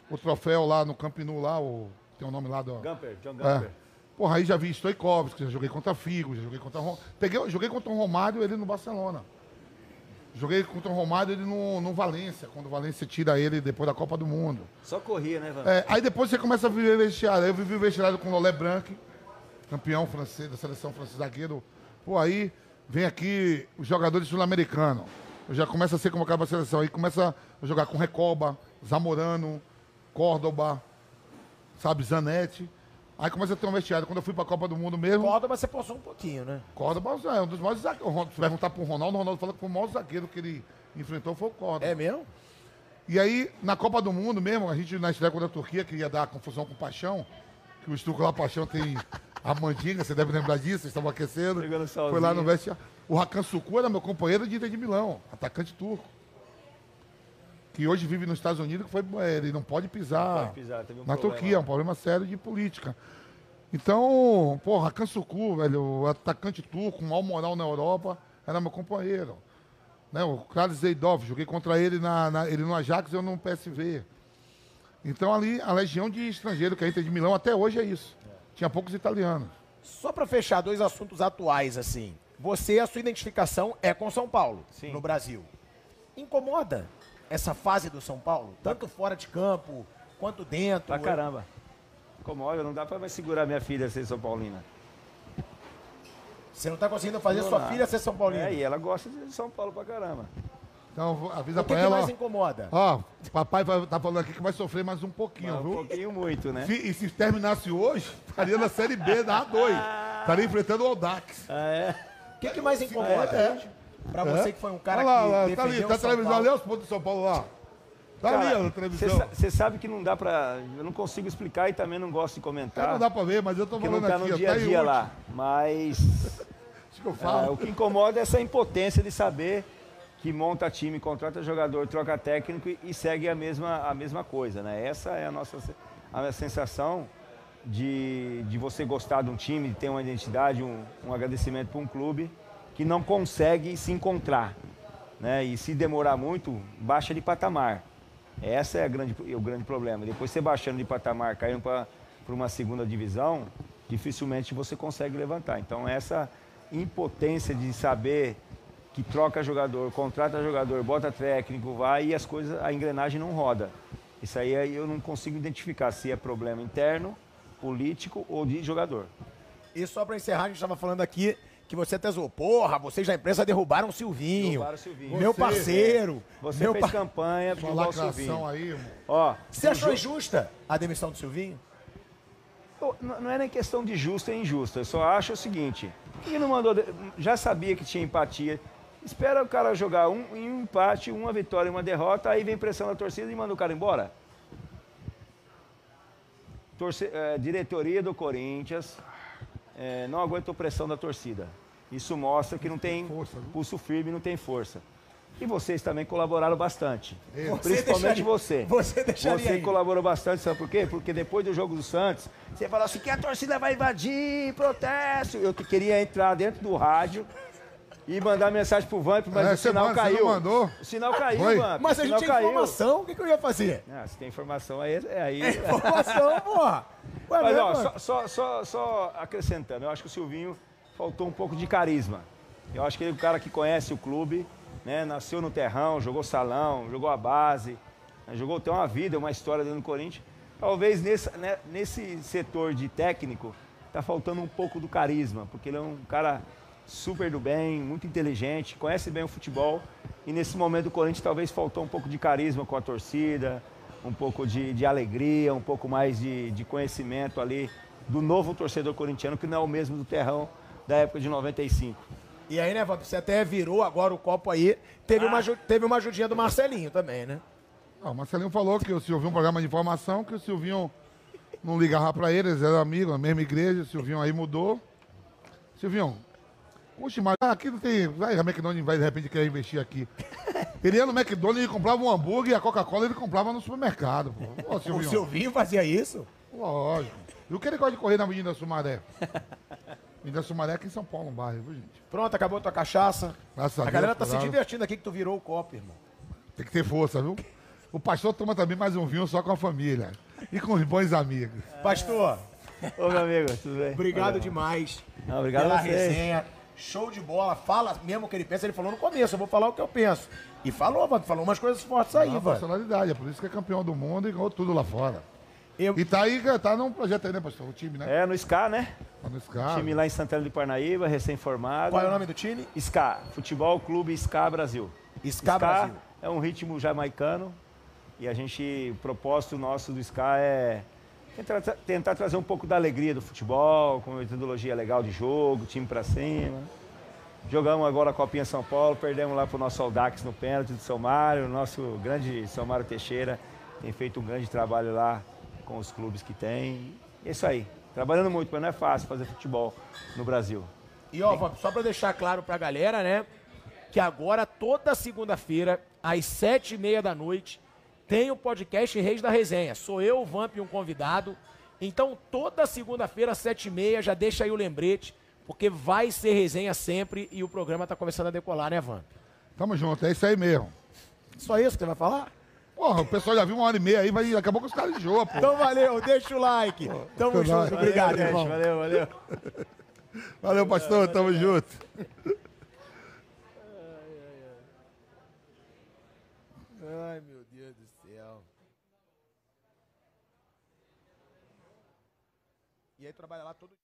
o troféu lá no Camp Nou, lá, o, tem o nome lá do. Gumper, John É. Gumper. Porra, aí já vi Stoikovski, já joguei contra Figo, já joguei contra. Peguei, joguei contra o Romário ele no Barcelona. Joguei contra o Romário ele no, no Valência, quando o Valência tira ele depois da Copa do Mundo. Só corria, né, Van? É, aí depois você começa a viver vestiário. Aí eu vivi o vestiário com o Lolé Branc, campeão francês, da seleção francesa zagueiro. Pô, aí vem aqui os jogadores sul-americanos. Já começo a ser convocado para a seleção. Aí começa a jogar com Recoba, Zamorano, Córdoba, sabe, Zanetti. Aí começa a ter um vestiário. Quando eu fui para a Copa do Mundo mesmo, Córdoba você postou um pouquinho, né? Córdoba é um dos maiores zagueiros. Se perguntar para o Ronaldo, o Ronaldo fala que foi o maior zagueiro que ele enfrentou foi o Córdoba. É mesmo? E aí, na Copa do Mundo mesmo, a gente na estreia contra a Turquia, que ia dar confusão com o Paixão, que o Estuco lá, Paixão, tem a mandinga, você deve lembrar disso, vocês estavam aquecendo. Foi lá no vestiário. O Hakan Suku era meu companheiro de Inter de Milão, atacante turco. Que hoje vive nos Estados Unidos, que foi, é, ele não pode pisar, pode pisar, um na problema Turquia, é um problema sério de política. Então, pô, Hakan Suku, velho, o atacante turco, mau moral na Europa, era meu companheiro. Né, o Carlos Zeidov, joguei contra ele, na, na- ele no Ajax e eu no PSV. Então ali, a legião de estrangeiro que é a Inter de Milão até hoje é isso. Tinha poucos italianos. Só pra fechar dois assuntos atuais, assim. Você, a sua identificação é com São Paulo, Sim. no Brasil. Incomoda essa fase do São Paulo? Tanto fora de campo, quanto dentro. Pra caramba. Incomoda, não dá pra mais segurar minha filha ser São Paulina. Você não tá conseguindo fazer Não sua dá. filha ser São Paulino. É, e ela gosta de São Paulo pra caramba. Então avisa O que, pra que ela. mais incomoda? Ó, papai vai, tá falando aqui que vai sofrer mais um pouquinho, Mas um viu? pouquinho muito, né? Se- e se terminasse hoje, estaria na Série B da A2. Estaria enfrentando o Audax. Ah, é? O que, que mais incomoda, É. gente? Pra você que foi um cara Olha lá, que lá, tá defendeu ali, tá o São televisão Paulo. ali, os pontos de São Paulo lá. Tá ali, ó, na televisão. Você sabe que não dá pra. Eu não consigo explicar e também não gosto de É, comentar. não dá pra ver, mas eu tô porque não falando tá aqui, no dia a tá dia lá. Mas Isso que eu é, falo. o que incomoda é essa impotência de saber que monta time, contrata jogador, troca técnico e, segue a mesma, a mesma coisa, né? Essa é a nossa a sensação de, de você gostar de um time, de ter uma identidade, um, um agradecimento para um clube que não consegue se encontrar, né? E se demorar muito, baixa de patamar. Essa é a grande, o grande problema. Depois você baixando de patamar, caindo para uma segunda divisão, dificilmente você consegue levantar. Então essa impotência de saber que troca jogador, contrata jogador, bota técnico, vai e as coisas, a engrenagem não roda. Isso aí aí eu não consigo identificar se é problema interno, político ou de jogador. E só pra encerrar, a gente tava falando aqui que você até zoou. Porra, vocês da imprensa derrubaram o Silvinho. Derrubaram o Silvinho. Meu Você- parceiro. Você meu fez pa- campanha para derrubar o Silvinho. aí. Ó, Você achou injusta a demissão do Silvinho? Não é nem questão de justa e injusta. Eu só acho o seguinte: que não mandou. Já sabia que tinha empatia. Espera o cara jogar um, em um empate, uma vitória e uma derrota, aí vem pressão da torcida e manda o cara embora. Torce- eh, diretoria do Corinthians eh, não aguentou pressão da torcida. Isso mostra que não tem força, pulso firme, não tem força. E vocês também colaboraram bastante. Você Principalmente deixaria- você. você deixaria Você aí. colaborou bastante, sabe por quê? Porque depois do jogo do Santos, você falou assim que a torcida vai invadir, protesto. Eu que queria entrar dentro do rádio e mandar mensagem pro Vamp, mas É, o sinal manda, caiu. mandou? O sinal caiu, Foi? Vamp. Mas a gente tinha caiu. informação, o que, que eu ia fazer? Ah, se tem informação aí, é aí. Informação, porra. Ué, Mas ó, só, só, só, só acrescentando, eu acho que o Silvinho faltou um pouco de carisma. Eu acho que ele é um cara que conhece o clube, né? Nasceu no terrão, jogou salão, jogou a base, né? jogou tem uma vida, uma história dentro do Corinthians. Talvez nesse, né, nesse setor de técnico tá faltando um pouco do carisma, porque ele é um cara super do bem, muito inteligente, conhece bem o futebol. E nesse momento o Corinthians talvez faltou um pouco de carisma com a torcida, um pouco de, de alegria, um pouco mais de, de conhecimento ali do novo torcedor corintiano, que não é o mesmo do terrão da época de 95. E aí, né, Vamp, você até virou agora o copo aí. Teve, Ah. uma, teve uma ajudinha do Marcelinho também, né? Ah, o Marcelinho falou que o Silvinho, um programa de informação, que o Silvinho não ligava pra ele, eles eram amigos, na mesma igreja, o Silvinho aí mudou. Silvinho, puxa, mas ah, aqui não tem. Vai, a McDonald's vai de repente querer investir aqui. Ele ia no McDonald's e comprava um hambúrguer e a Coca-Cola ele comprava no supermercado. Pô. Ô, O Silvinho, Silvinho fazia isso? lógico. E o que ele gosta de correr na Avenida Sumaré? Avenida Sumaré aqui em São Paulo, um bairro, viu, gente? Pronto, acabou tua cachaça. Graças a A Deus, galera tá se divertindo aqui que tu virou o copo, irmão. Tem que ter força, viu? O pastor toma também mais um vinho só com a família. E com os bons amigos. Pastor, Ô, meu amigo, tudo bem? obrigado Valeu. demais Não, obrigado pela a vocês. resenha. Show de bola. Fala mesmo o que ele pensa. Ele falou no começo, eu vou falar o que eu penso. E falou, falou umas coisas fortes aí, Uma Vamp. personalidade, é por isso que é campeão do mundo e ganhou tudo lá fora. Eu- E tá aí, tá num projeto aí, né, pastor? O time, né? É, no SCA, né? Tá no SCA. Time lá em Santana de Parnaíba, recém-formado. Qual é o nome do time? SCA, Futebol Clube SCA Brasil. Ska Brasil. é um ritmo jamaicano e a gente, o propósito nosso do SCA é tentar, tentar trazer um pouco da alegria do futebol, com uma metodologia legal de jogo, time pra cima. Jogamos agora a Copinha São Paulo, perdemos lá pro nosso Aldax no pênalti do São Mário, o nosso grande São Mário Teixeira tem feito um grande trabalho lá com os clubes que tem. É isso aí. Trabalhando muito, mas não é fácil fazer futebol no Brasil. E ó, só pra deixar claro pra galera, né? Que agora, toda segunda-feira, às sete e meia da noite, tem o podcast Reis da Resenha. Sou eu, o Vamp e um convidado. Então, toda segunda-feira, às sete e meia, já deixa aí o lembrete, porque vai ser resenha sempre e o programa tá começando a decolar, né, Vamp? Tamo junto, é isso aí mesmo. Só isso que você vai falar? Porra, o pessoal já viu uma hora e meia aí, vai, daqui a pouco os caras enjoam, pô. Então valeu, deixa o like. Tamo junto, obrigado, Valeu, irmão. gente, valeu, valeu. Valeu, pastor, tamo junto. Ai, meu Deus do céu. aí trabalha lá todo.